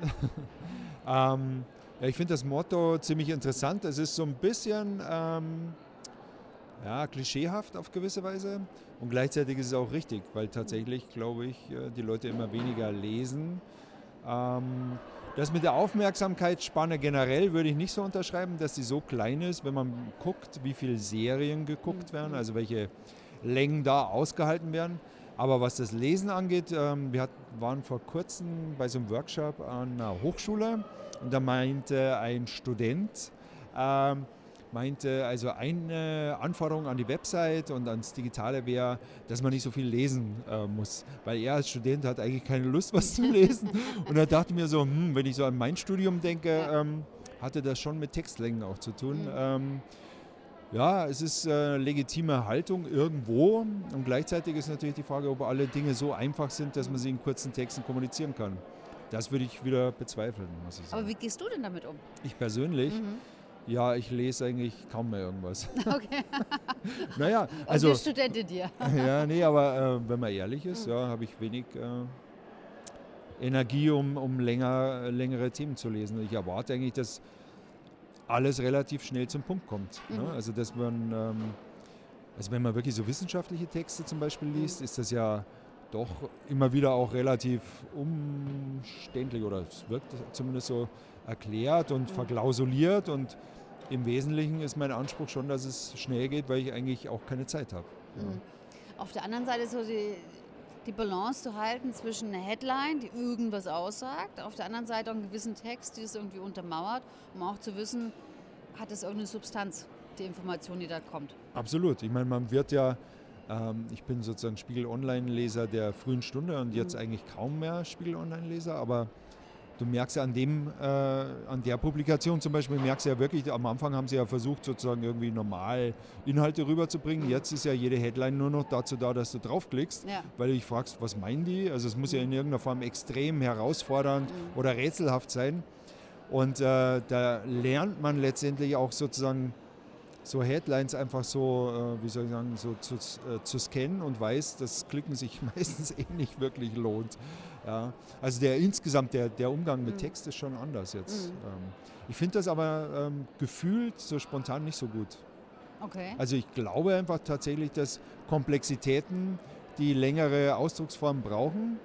ähm, ja, ich finde das Motto ziemlich interessant. Es ist so ein bisschen ähm, ja, klischeehaft auf gewisse Weise. Und gleichzeitig ist es auch richtig, weil tatsächlich, glaube ich, äh, die Leute immer weniger lesen. Ähm, das mit der Aufmerksamkeitsspanne generell würde ich nicht so unterschreiben, dass sie so klein ist, wenn man guckt, wie viele Serien geguckt werden, also welche Längen da ausgehalten werden. Aber was das Lesen angeht, ähm, wir waren vor kurzem bei so einem Workshop an einer Hochschule und da meinte ein Student, ähm, meinte, also eine Anforderung an die Website und ans Digitale wäre, dass man nicht so viel lesen äh, muss. Weil er als Student hat eigentlich keine Lust, was zu lesen. und er dachte mir so, hm, wenn ich so an mein Studium denke, ähm, hatte das schon mit Textlängen auch zu tun. Mhm. Ähm, ja, es ist äh, legitime Haltung irgendwo und gleichzeitig ist natürlich die Frage, ob alle Dinge so einfach sind, dass man sie in kurzen Texten kommunizieren kann. Das würde ich wieder bezweifeln, muss ich sagen. Aber wie gehst du denn damit um? Ich persönlich? Mhm. Ja, ich lese eigentlich kaum mehr irgendwas. Okay. naja, also. Und die Studentin dir. ja, nee, aber äh, wenn man ehrlich ist, ja, habe ich wenig, äh, Energie, um, um länger, längere Themen zu lesen. Ich erwarte eigentlich, dass alles relativ schnell zum Punkt kommt. Ne? Mhm. Ne? Also dass man, ähm, also wenn man wirklich so wissenschaftliche Texte zum Beispiel liest, mhm. ist das ja doch immer wieder auch relativ umständlich oder es wirkt zumindest so erklärt und mhm. verklausuliert und im Wesentlichen ist mein Anspruch schon, dass es schnell geht, weil ich eigentlich auch keine Zeit habe. Ja. Mhm. Auf der anderen Seite so die, die Balance zu halten zwischen einer Headline, die irgendwas aussagt, auf der anderen Seite auch einen gewissen Text, die das irgendwie untermauert, um auch zu wissen, hat es irgendeine Substanz, die Information, die da kommt. Absolut. Ich meine, man wird ja, ähm, ich bin sozusagen Spiegel Online-Leser der frühen Stunde und jetzt mhm. eigentlich kaum mehr Spiegel Online-Leser, aber du merkst ja an dem, äh, an der Publikation zum Beispiel, merkst du ja wirklich, am Anfang haben sie ja versucht, sozusagen irgendwie normal Inhalte rüberzubringen. Jetzt ist ja jede Headline nur noch dazu da, dass du draufklickst, ja. weil du dich fragst, was meinen die? Also es muss ja in irgendeiner Form extrem herausfordernd mhm. oder rätselhaft sein. Und äh, da lernt man letztendlich auch sozusagen so Headlines einfach so, äh, wie soll ich sagen, so zu, äh, zu scannen und weiß, dass Klicken sich meistens eh nicht wirklich lohnt. Ja. Also der insgesamt, der, der Umgang mit mhm. Text ist schon anders jetzt. Mhm. Ähm, ich finde das aber ähm, gefühlt so spontan nicht so gut. Okay. Also ich glaube einfach tatsächlich, dass Komplexitäten, die längere Ausdrucksformen brauchen, mhm.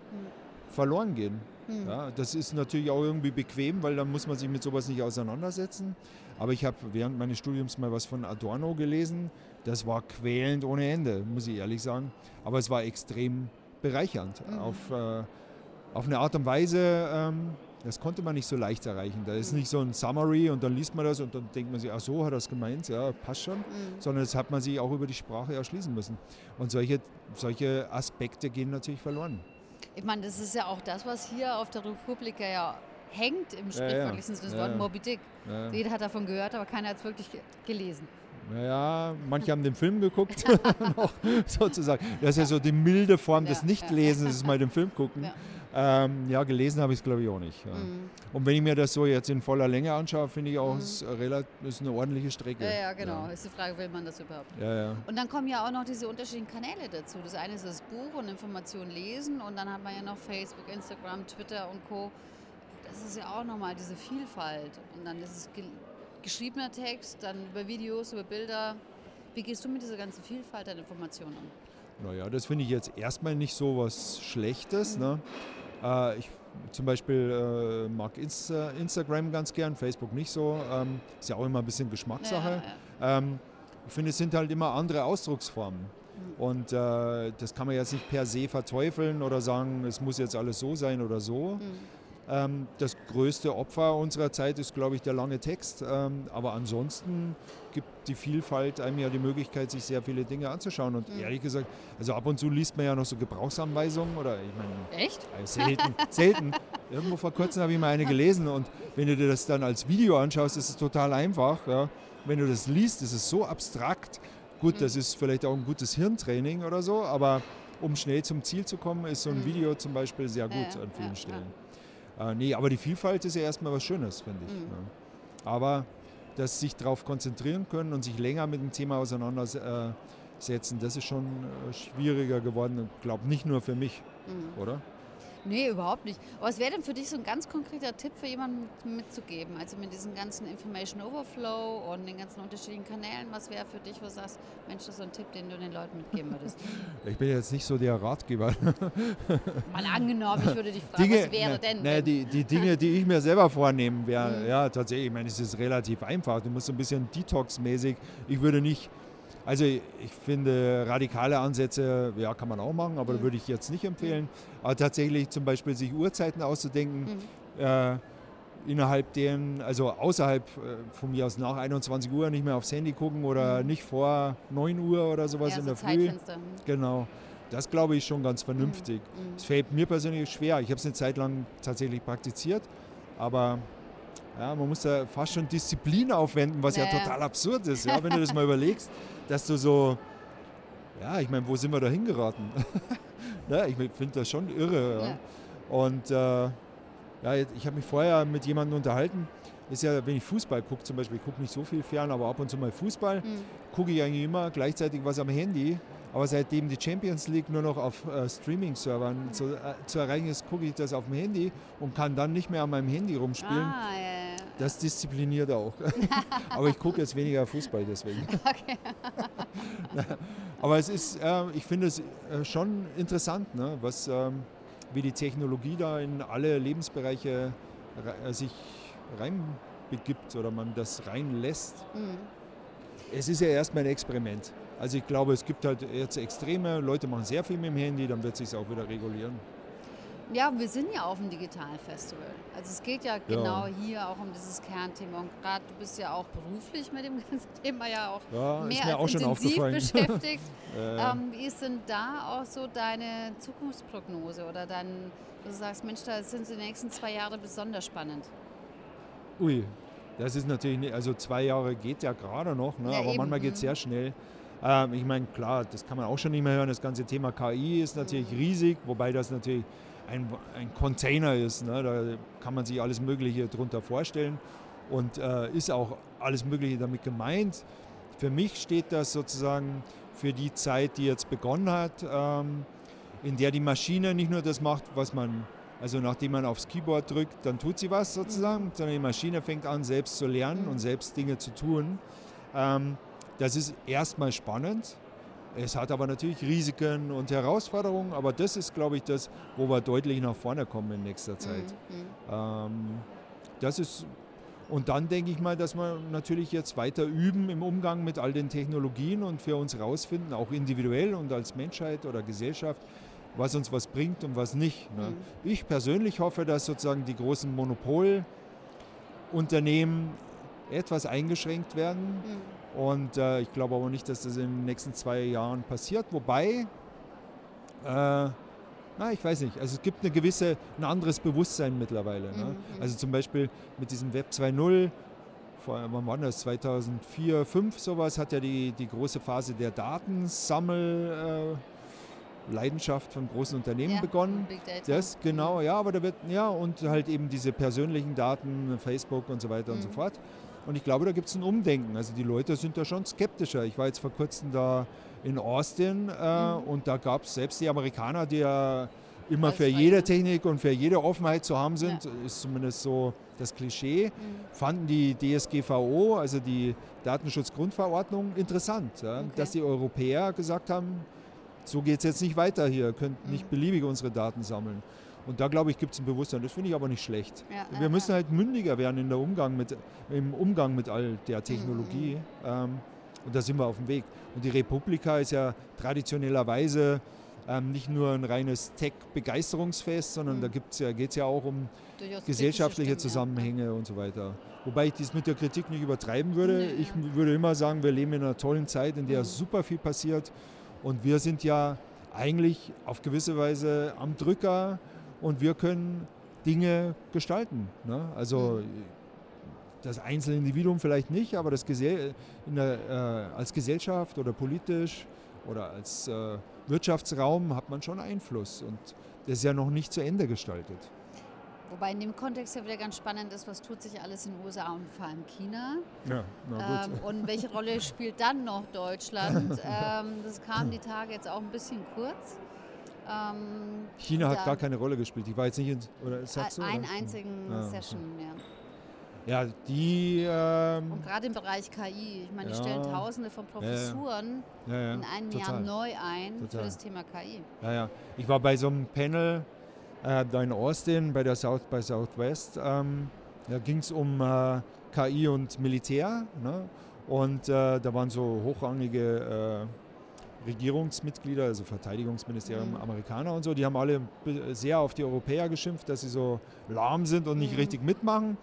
verloren gehen. Mhm. Ja, das ist natürlich auch irgendwie bequem, weil dann muss man sich mit sowas nicht auseinandersetzen. Aber ich habe während meines Studiums mal was von Adorno gelesen. Das war quälend ohne Ende, muss ich ehrlich sagen. Aber es war extrem bereichernd. Mhm. Auf, äh, auf eine Art und Weise, ähm, das konnte man nicht so leicht erreichen. Da ist mhm. nicht so ein Summary und dann liest man das und dann denkt man sich, ach so hat er es gemeint, ja, passt schon. Mhm. Sondern das hat man sich auch über die Sprache erschließen müssen. Und solche, solche Aspekte gehen natürlich verloren. Ich meine, das ist ja auch das, was hier auf der Republika ja hängt im sprichwörtlichen Sinne des Wortes Moby Dick. Jeder hat davon gehört, aber keiner hat es wirklich gelesen. Naja, manche haben den Film geguckt, noch, sozusagen. Das ist ja so die milde Form des Nichtlesens, ja. ist mal den Film gucken. Ja. Ähm, ja, gelesen habe ich es glaube ich auch nicht. Ja. Mhm. Und wenn ich mir das so jetzt in voller Länge anschaue, finde ich auch, mhm. es ist eine ordentliche Strecke. Ja, ja, genau. Ist die Frage, will man das überhaupt? Ja, ja. Und dann kommen ja auch noch diese unterschiedlichen Kanäle dazu. Das eine ist das Buch und Informationen lesen und dann hat man ja noch Facebook, Instagram, Twitter und Co. Das ist ja auch nochmal diese Vielfalt. Und dann ist es geschriebener Text, dann über Videos, über Bilder. Wie gehst du mit dieser ganzen Vielfalt an Informationen um? Naja, das finde ich jetzt erstmal nicht so was Schlechtes. Mhm. Ne? Äh, ich zum Beispiel äh, mag Insta Instagram ganz gern, Facebook nicht so. Ähm, ist ja auch immer ein bisschen Geschmackssache. Ja, ja. Ähm, ich finde, es sind halt immer andere Ausdrucksformen. Mhm. Und äh, das kann man jetzt nicht per se verteufeln oder sagen, es muss jetzt alles so sein oder so. Mhm. Ähm, das größte Opfer unserer Zeit ist, glaube ich, der lange Text. Ähm, aber ansonsten gibt die Vielfalt einem ja die Möglichkeit, sich sehr viele Dinge anzuschauen. Und mhm. ehrlich gesagt, also ab und zu liest man ja noch so Gebrauchsanweisungen oder ich meine. Echt? selten. selten. Irgendwo vor kurzem habe ich mal eine gelesen und wenn du dir das dann als Video anschaust, ist es total einfach. Ja. Wenn du das liest, ist es so abstrakt. Gut, mhm. das ist vielleicht auch ein gutes Hirntraining oder so, aber um schnell zum Ziel zu kommen, ist so ein mhm. Video zum Beispiel sehr gut ja, an vielen ja, Stellen. Äh, nee, aber die Vielfalt ist ja erstmal was Schönes, finde ich. Mhm. Ne? Aber dass sich darauf konzentrieren können und sich länger mit dem Thema auseinandersetzen, das ist schon äh, schwieriger geworden. Ich glaube nicht nur für mich, mhm. oder? Nee, überhaupt nicht. Aber was wäre denn für dich so ein ganz konkreter Tipp für jemanden mitzugeben? Also mit diesem ganzen Information Overflow und den ganzen unterschiedlichen Kanälen, was wäre für dich, wo du sagst, Mensch, das ist so ein Tipp, den du den Leuten mitgeben würdest? Ich bin jetzt nicht so der Ratgeber. Mal angenommen, ich würde dich fragen, Dinge, was wäre denn? Ne, die, die Dinge, die ich mir selber vornehmen, wäre, mhm. ja, tatsächlich, ich meine, es ist relativ einfach. Du musst so ein bisschen Detox-mäßig, ich würde nicht also ich finde radikale Ansätze, ja, kann man auch machen, aber mhm. würde ich jetzt nicht empfehlen. Aber tatsächlich zum Beispiel sich Uhrzeiten auszudenken, mhm. äh, innerhalb deren, also außerhalb äh, von mir aus nach 21 Uhr nicht mehr aufs Handy gucken oder mhm. nicht vor 9 Uhr oder sowas ja, in der so Früh. Mhm. Genau. Das glaube ich schon ganz vernünftig. Mhm. Es mhm. fällt mir persönlich schwer. Ich habe es eine Zeit lang tatsächlich praktiziert, aber ja, man muss da fast schon Disziplin aufwenden, was ja, ja total absurd ist, ja, wenn du das mal überlegst, dass du so, ja, ich meine, wo sind wir da hingeraten? ja, ich finde das schon irre. Ja. Und äh, ja, ich habe mich vorher mit jemandem unterhalten, ist ja, wenn ich Fußball gucke zum Beispiel, ich gucke nicht so viel fern, aber ab und zu mal Fußball, mhm. gucke ich eigentlich immer gleichzeitig was am Handy Aber seitdem die Champions League nur noch auf äh, Streaming-Servern zu, äh, zu erreichen ist, gucke ich das auf dem Handy und kann dann nicht mehr an meinem Handy rumspielen. Ah, ja, ja. Das diszipliniert auch. Aber ich gucke jetzt weniger Fußball deswegen. Okay. Aber es ist, äh, ich finde es äh, schon interessant, ne, was, ähm, wie die Technologie da in alle Lebensbereiche äh, sich reinbegibt oder man das reinlässt. Mhm. Es ist ja erstmal ein Experiment. Also ich glaube, es gibt halt jetzt Extreme, Leute machen sehr viel mit dem Handy, dann wird sich auch wieder regulieren. Ja, wir sind ja auf dem Digitalfestival. Also es geht ja genau ja. hier auch um dieses Kernthema. Und gerade du bist ja auch beruflich mit dem ganzen Thema ja auch ja, mehr als intensiv beschäftigt. ja, ähm, wie ist denn da auch so deine Zukunftsprognose oder dein, du sagst, Mensch, da sind die nächsten zwei Jahre besonders spannend? Ui, das ist natürlich, nicht, also zwei Jahre geht ja gerade noch, ne? aber eben. manchmal geht es sehr schnell. Ähm, ich meine, klar, das kann man auch schon nicht mehr hören. Das ganze Thema KI ist natürlich mhm. riesig, wobei das natürlich ein, ein Container ist. Ne? Da kann man sich alles Mögliche darunter vorstellen und äh, ist auch alles Mögliche damit gemeint. Für mich steht das sozusagen für die Zeit, die jetzt begonnen hat, ähm, in der die Maschine nicht nur das macht, was man, also nachdem man aufs Keyboard drückt, dann tut sie was sozusagen, mhm. sondern die Maschine fängt an, selbst zu lernen und selbst Dinge zu tun. Ähm, das ist erstmal spannend. Es hat aber natürlich Risiken und Herausforderungen, aber das ist, glaube ich, das, wo wir deutlich nach vorne kommen in nächster Zeit. Mhm. mhm. Ähm, das ist, und dann denke ich mal, dass wir natürlich jetzt weiter üben im Umgang mit all den Technologien und für uns herausfinden, auch individuell und als Menschheit oder Gesellschaft, was uns was bringt und was nicht. Ne? Mhm. Ich persönlich hoffe, dass sozusagen die großen Monopolunternehmen etwas eingeschränkt werden. Mhm und äh, ich glaube aber nicht, dass das in den nächsten zwei Jahren passiert. Wobei, äh, na, ich weiß nicht, also es gibt eine gewisse, ein anderes Bewusstsein mittlerweile. Ne? Mhm. Also zum Beispiel mit diesem Web 2.0, vor, wann war das, 2004, 2005 sowas, hat ja die, die große Phase der Datensammel... Äh, Leidenschaft von großen Unternehmen ja, begonnen. Big Data. Das genau, ja, aber da wird ja und halt eben diese persönlichen Daten, Facebook und so weiter mhm. und so mhm. fort. Und ich glaube, da gibt es ein Umdenken. Also die Leute sind da schon skeptischer. Ich war jetzt vor kurzem da in Austin äh, mhm. und da gab es selbst die Amerikaner, die ja immer Alles für jede Technik und für jede Offenheit zu haben sind, ja. ist zumindest so das Klischee, mhm. fanden die DSGVO, also die Datenschutzgrundverordnung, interessant. Ja? Okay. Dass die Europäer gesagt haben, so geht es jetzt nicht weiter hier, könnt nicht mhm. beliebig unsere Daten sammeln. Und da glaube ich, gibt es ein Bewusstsein. Das finde ich aber nicht schlecht. Ja, wir müssen halt mündiger werden in der Umgang mit, im Umgang mit all der Technologie. Mhm. Ähm, und da sind wir auf dem Weg. Und die Republika ist ja traditionellerweise ähm, nicht nur ein reines Tech-Begeisterungsfest, sondern mhm. da ja, geht es ja auch um Durchaus gesellschaftliche Zusammenhänge ja. und so weiter. Wobei ich dies mit der Kritik nicht übertreiben würde. Nee, ich ja. würde immer sagen, wir leben in einer tollen Zeit, in der mhm. super viel passiert. Und wir sind ja eigentlich auf gewisse Weise am Drücker und wir können Dinge gestalten. Ne? Also mhm. das einzelne Individuum vielleicht nicht, aber das Gesell der, äh, als Gesellschaft oder politisch oder als äh, Wirtschaftsraum hat man schon Einfluss und das ist ja noch nicht zu Ende gestaltet. Wobei in dem Kontext ja wieder ganz spannend ist, was tut sich alles in den USA und vor allem China. Ja, na gut. Ähm, und welche Rolle spielt dann noch Deutschland? ähm, das kam die Tage jetzt auch ein bisschen kurz. Ähm, China hat gar keine Rolle gespielt. Ich war jetzt nicht in, oder du? Einen einzigen ah, Session, okay. ja. Ja, die. Ähm, und gerade im Bereich KI, ich meine, die stellen Tausende von Professuren ja, ja. in einem Total. Jahr neu ein Total. für das Thema KI. Ja, ja. Ich war bei so einem Panel äh, da in Austin bei der South by Southwest. Ähm, da ging es um äh, KI und Militär. Ne? Und äh, da waren so hochrangige äh, Regierungsmitglieder, also Verteidigungsministerium mhm. Amerikaner und so, die haben alle sehr auf die Europäer geschimpft, dass sie so lahm sind und nicht mhm. richtig mitmachen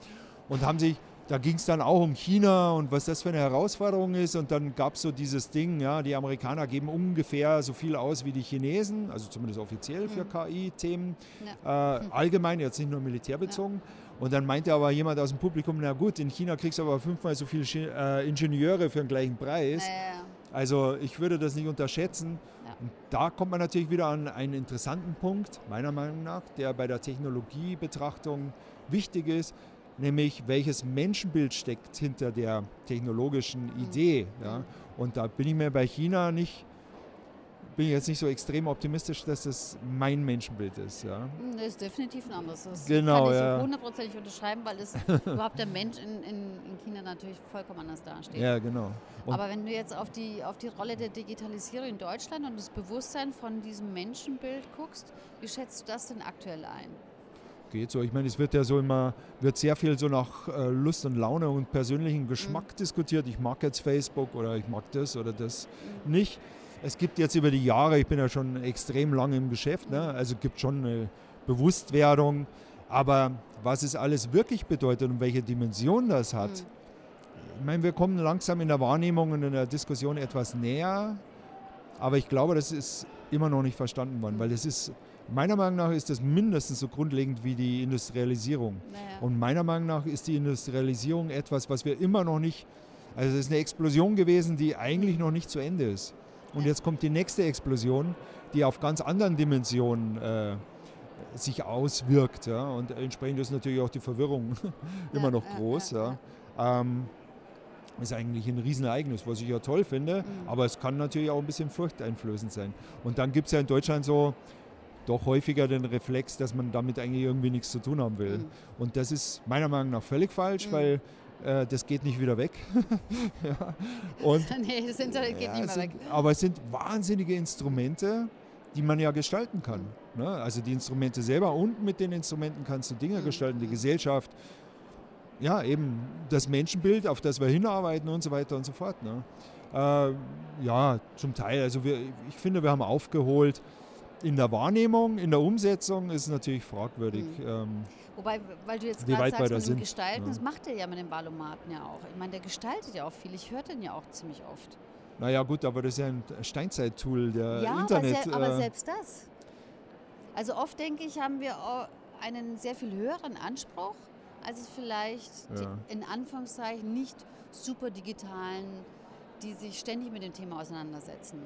und haben sich, da ging es dann auch um China und was das für eine Herausforderung ist und dann gab es so dieses Ding, ja, die Amerikaner geben ungefähr so viel aus wie die Chinesen, also zumindest offiziell für mhm. KI-Themen, ja. äh, allgemein, jetzt nicht nur militärbezogen. Ja. Und dann meinte aber jemand aus dem Publikum, na gut, in China kriegst du aber fünfmal so viele äh, Ingenieure für den gleichen Preis. Ja, also ich würde das nicht unterschätzen. Ja. Da kommt man natürlich wieder an einen interessanten Punkt, meiner Meinung nach, der bei der Technologiebetrachtung wichtig ist, nämlich welches Menschenbild steckt hinter der technologischen mhm. Idee. Ja? Und da bin ich mir bei China nicht bin ich jetzt nicht so extrem optimistisch, dass das mein Menschenbild ist. Ja. Hm, das ist definitiv ein anderes. Das genau, kann ich ja. hundertprozentig unterschreiben, weil es überhaupt der Mensch in, in, in, China natürlich vollkommen anders dasteht. Ja, genau. Und Aber wenn du jetzt auf die, auf die Rolle der Digitalisierung in Deutschland und das Bewusstsein von diesem Menschenbild guckst, wie schätzt du das denn aktuell ein? geht so. Ich meine, es wird ja so immer, wird sehr viel so nach äh, Lust und Laune und persönlichem Geschmack mhm. diskutiert. Ich mag jetzt Facebook oder ich mag das oder das mhm. nicht es gibt jetzt über die Jahre, ich bin ja schon extrem lange im Geschäft, ne? also gibt schon eine Bewusstwerdung, aber was es alles wirklich bedeutet und welche Dimension das hat, mhm. ich meine, wir kommen langsam in der Wahrnehmung und in der Diskussion etwas näher, aber ich glaube, das ist immer noch nicht verstanden worden, weil das ist, meiner Meinung nach ist das mindestens so grundlegend wie die Industrialisierung. Naja. Und meiner Meinung nach ist die Industrialisierung etwas, was wir immer noch nicht, also es ist eine Explosion gewesen, die eigentlich noch nicht zu Ende ist. Und jetzt kommt die nächste Explosion, die auf ganz anderen Dimensionen äh, sich auswirkt. Ja? Und entsprechend ist natürlich auch die Verwirrung immer noch groß. Ja. Ähm, ist eigentlich ein Riesenereignis, was ich ja toll finde, mhm. aber es kann natürlich auch ein bisschen furchteinflößend sein. Und dann gibt es ja in Deutschland so doch häufiger den Reflex, dass man damit eigentlich irgendwie nichts zu tun haben will. Mhm. Und das ist meiner Meinung nach völlig falsch, mhm. weil das geht nicht wieder weg. ja. Und, nee, das Internet geht ja, nicht mehr sind, weg. Aber es sind wahnsinnige Instrumente, die man ja gestalten kann. Ne? Also die Instrumente selber und mit den Instrumenten kannst du Dinge mhm. gestalten, die Gesellschaft, ja, eben das Menschenbild, auf das wir hinarbeiten und so weiter und so fort. Ne? Äh, ja, zum Teil. Also wir, ich finde, wir haben aufgeholt. In der Wahrnehmung, in der Umsetzung ist es natürlich fragwürdig. Mhm. Ähm, Wobei, weil du jetzt gerade sagst, mit dem Gestalten, ja. das macht er ja mit dem Valomaten ja auch. Ich meine, der gestaltet ja auch viel. Ich höre den ja auch ziemlich oft. Naja gut, aber das ist ja ein Steinzeit-Tool der ja, Internet. Aber, aber selbst das. Also oft denke ich, haben wir einen sehr viel höheren Anspruch, als es vielleicht ja. die, in Anführungszeichen nicht super digitalen, die sich ständig mit dem Thema auseinandersetzen.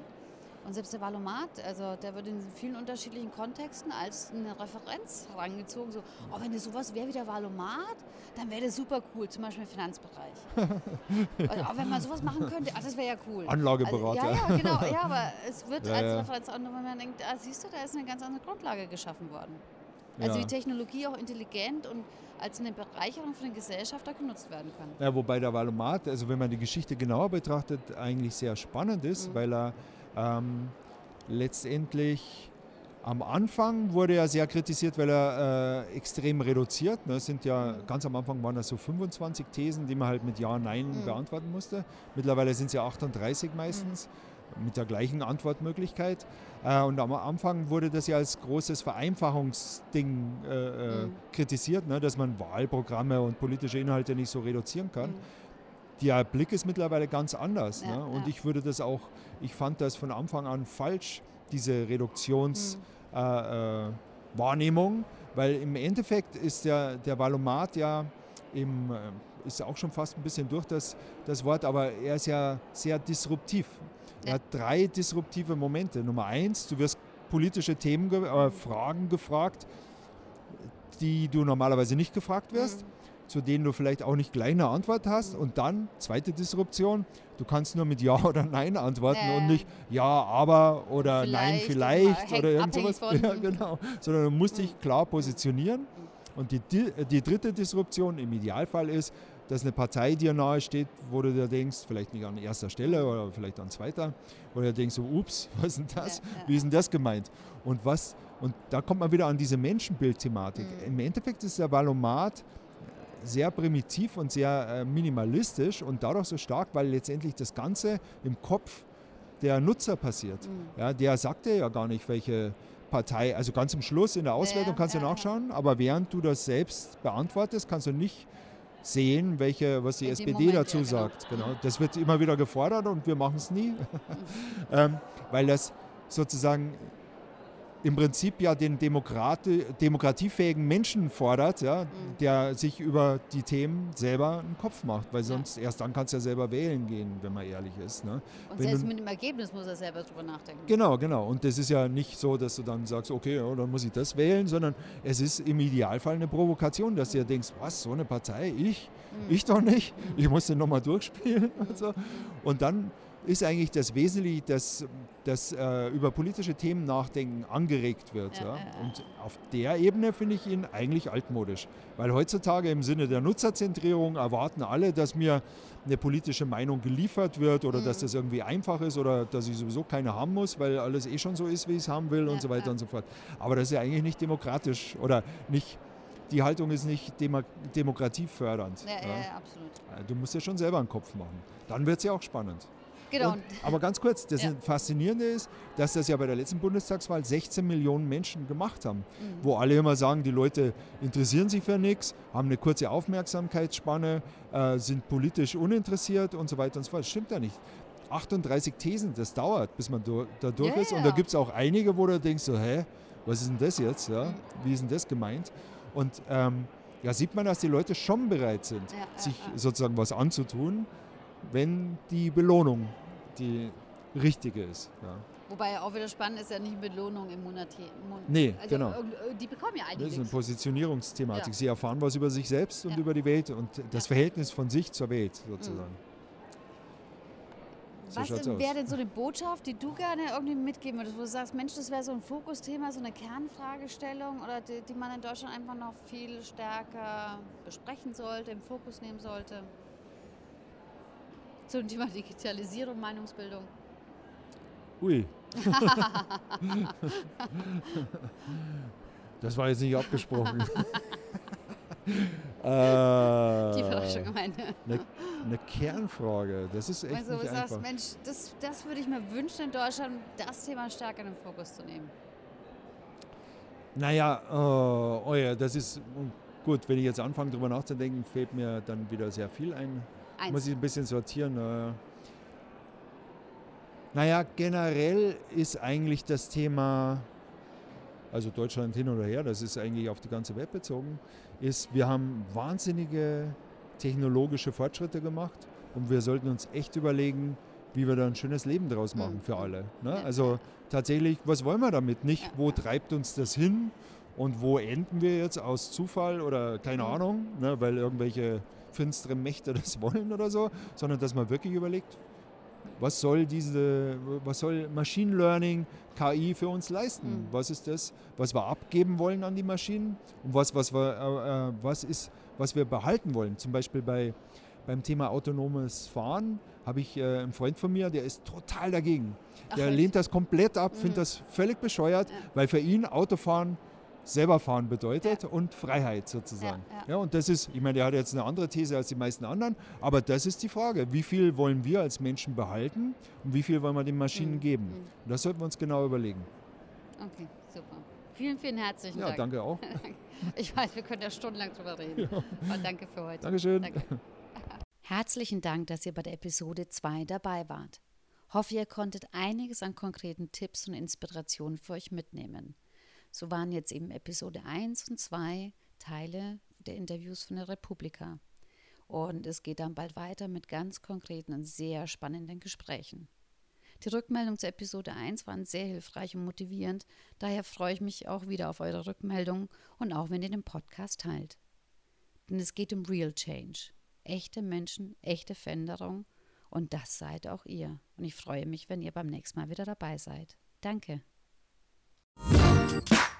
Und selbst der Valomat, also der wird in vielen unterschiedlichen Kontexten als eine Referenz herangezogen. So, oh, wenn das sowas wäre wie der Valomat, dann wäre das super cool, zum Beispiel im Finanzbereich. also, wenn man sowas machen könnte, ach, das wäre ja cool. Anlageberater. Also, ja, ja, genau. Ja, aber es wird ja, als ja. Referenz angenommen, wenn man denkt, ah, siehst du, da ist eine ganz andere Grundlage geschaffen worden. Also ja. die Technologie auch intelligent und als eine Bereicherung für den Gesellschafter genutzt werden kann. Ja, wobei der Valomat, also wenn man die Geschichte genauer betrachtet, eigentlich sehr spannend ist, mhm. weil er ähm, letztendlich am Anfang wurde er sehr kritisiert, weil er äh, extrem reduziert. Ne? sind ja, mhm. ganz am Anfang waren das so 25 Thesen, die man halt mit Ja, Nein mhm. beantworten musste. Mittlerweile sind es ja 38 meistens. Mhm mit der gleichen Antwortmöglichkeit. Äh, und am Anfang wurde das ja als großes Vereinfachungsding äh, äh, mhm. kritisiert, ne, dass man Wahlprogramme und politische Inhalte nicht so reduzieren kann. Mhm der Blick ist mittlerweile ganz anders. Ja, ne? Und ja. ich würde das auch, ich fand das von Anfang an falsch, diese Reduktionswahrnehmung, mhm. äh, äh, weil im Endeffekt ist der, der Valomat ja im, äh, ist auch schon fast ein bisschen durch das, das Wort, aber er ist ja sehr disruptiv. Ja. Er hat drei disruptive Momente. Nummer eins, du wirst politische Themen, äh, Fragen gefragt, die du normalerweise nicht gefragt wirst. Mhm zu denen du vielleicht auch nicht gleich eine Antwort hast. Und dann, zweite Disruption, du kannst nur mit Ja oder Nein antworten äh. und nicht Ja, aber oder vielleicht, Nein, vielleicht oder irgend sowas. Ja, genau. Sondern du musst dich klar positionieren. Und die, die dritte Disruption im Idealfall ist, dass eine Partei dir nahe steht, wo du dir denkst, vielleicht nicht an erster Stelle oder vielleicht an zweiter, wo du dir denkst, so, ups, was ist denn das? Ja, ja. Wie ist denn das gemeint? Und was, und da kommt man wieder an diese Menschenbildthematik. Mhm. Im Endeffekt ist der Valomat sehr primitiv und sehr äh, minimalistisch und dadurch so stark, weil letztendlich das Ganze im Kopf der Nutzer passiert. Mhm. Ja, der sagt dir ja gar nicht, welche Partei, also ganz am Schluss in der Auswertung ja, kannst du ja, nachschauen, ja. aber während du das selbst beantwortest, kannst du nicht sehen, welche, was die in SPD Moment, dazu genau. sagt. Genau. Das wird immer wieder gefordert und wir machen es nie, mhm. ähm, weil das sozusagen im Prinzip ja den Demokrati demokratiefähigen Menschen fordert, ja, mhm. der sich über die Themen selber einen Kopf macht, weil sonst ja. erst dann kannst du ja selber wählen gehen, wenn man ehrlich ist. Ne? Und wenn selbst mit dem Ergebnis muss er selber drüber nachdenken. Genau, genau. Und das ist ja nicht so, dass du dann sagst, okay, ja, dann muss ich das wählen, sondern es ist im Idealfall eine Provokation, dass du dir denkst, was, so eine Partei, ich? Mhm. Ich doch nicht, ich muss den nochmal durchspielen und so. Und dann ist eigentlich das Wesentliche, dass, dass äh, über politische Themen nachdenken angeregt wird. Ja, ja. Und auf der Ebene finde ich ihn eigentlich altmodisch. Weil heutzutage im Sinne der Nutzerzentrierung erwarten alle, dass mir eine politische Meinung geliefert wird oder mhm. dass das irgendwie einfach ist oder dass ich sowieso keine haben muss, weil alles eh schon so ist, wie ich es haben will und so weiter und so fort. Aber das ist ja eigentlich nicht demokratisch oder nicht die Haltung ist nicht Demo demokratiefördernd. Ja, ja, ja, absolut. Du musst ja schon selber einen Kopf machen. Dann wird es ja auch spannend. Genau. Und, aber ganz kurz, das ja. Faszinierende ist, dass das ja bei der letzten Bundestagswahl 16 Millionen Menschen gemacht haben, mhm. wo alle immer sagen, die Leute interessieren sich für nichts, haben eine kurze Aufmerksamkeitsspanne, äh, sind politisch uninteressiert und so weiter und so fort. Das stimmt ja nicht. 38 Thesen, das dauert, bis man da durch yeah. ist. Und da gibt es auch einige, wo du denkst, so, hä, was ist denn das jetzt? Ja? Mhm. Wie ist denn das gemeint? Und ähm, ja, sieht man, dass die Leute schon bereit sind, ja, sich ja, sozusagen was anzutun, wenn die Belohnung die richtige ist. Ja. Wobei auch wieder spannend ist ja nicht Belohnung im Monat. Monat nee, also genau. Die bekommen ja eigentlich. Das ist eine Positionierungsthematik. Ja. Sie erfahren was über sich selbst und ja. über die Welt und das Verhältnis von sich zur Welt sozusagen. Mhm. So was wäre denn so eine Botschaft, die du gerne irgendwie mitgeben würdest, wo du sagst, Mensch, das wäre so ein Fokusthema, so eine Kernfragestellung oder die, die man in Deutschland einfach noch viel stärker besprechen sollte, im Fokus nehmen sollte? Zum Thema Digitalisierung, Meinungsbildung. Ui. das war jetzt nicht abgesprochen. äh, Die Überraschung gemeint. Eine, eine Kernfrage, das ist echt also, nicht einfach. Sagst, Mensch, das, das würde ich mir wünschen in Deutschland, das Thema stärker in den Fokus zu nehmen. Naja, äh, oh ja, das ist gut, wenn ich jetzt anfange darüber nachzudenken, fehlt mir dann wieder sehr viel ein. Eins. Muss ich ein bisschen sortieren. Äh. Naja, generell ist eigentlich das Thema, also Deutschland hin oder her, das ist eigentlich auf die ganze Welt bezogen, ist, wir haben wahnsinnige technologische Fortschritte gemacht und wir sollten uns echt überlegen, wie wir da ein schönes Leben draus machen für alle. Ne? Also tatsächlich, was wollen wir damit? Nicht, wo treibt uns das hin und wo enden wir jetzt aus Zufall oder keine Ahnung, ne? weil irgendwelche finstere Mächte das wollen oder so, sondern dass man wirklich überlegt, was soll diese, was soll Machine Learning, KI für uns leisten? Mhm. Was ist das, was wir abgeben wollen an die Maschinen und was, was, wir, äh, äh, was ist, was wir behalten wollen? Zum Beispiel bei, beim Thema autonomes Fahren habe ich äh, einen Freund von mir, der ist total dagegen. Der Ach, lehnt das komplett ab, mhm. findet das völlig bescheuert, ja. weil für ihn Autofahren selber fahren bedeutet ja. und Freiheit sozusagen. Ja, ja. ja, und das ist, ich meine, der hat jetzt eine andere These als die meisten anderen, aber das ist die Frage. Wie viel wollen wir als Menschen behalten und wie viel wollen wir den Maschinen mhm. geben? Mhm. Und das sollten wir uns genau überlegen. Okay, super. Vielen, vielen herzlichen ja, Dank. Ja, danke auch. ich weiß, wir können ja stundenlang drüber reden. Aber danke für heute. Dankeschön. Danke. Herzlichen Dank, dass ihr bei der Episode 2 dabei wart. Hoffe, ihr konntet einiges an konkreten Tipps und Inspirationen für euch mitnehmen. So waren jetzt eben Episode 1 und 2 Teile der Interviews von der Republika. Und es geht dann bald weiter mit ganz konkreten und sehr spannenden Gesprächen. Die Rückmeldungen zur Episode 1 waren sehr hilfreich und motivierend, daher freue ich mich auch wieder auf eure Rückmeldungen und auch wenn ihr den Podcast teilt. Denn es geht um Real Change. Echte Menschen, echte Veränderung und das seid auch ihr. Und ich freue mich, wenn ihr beim nächsten Mal wieder dabei seid. Danke. Bye.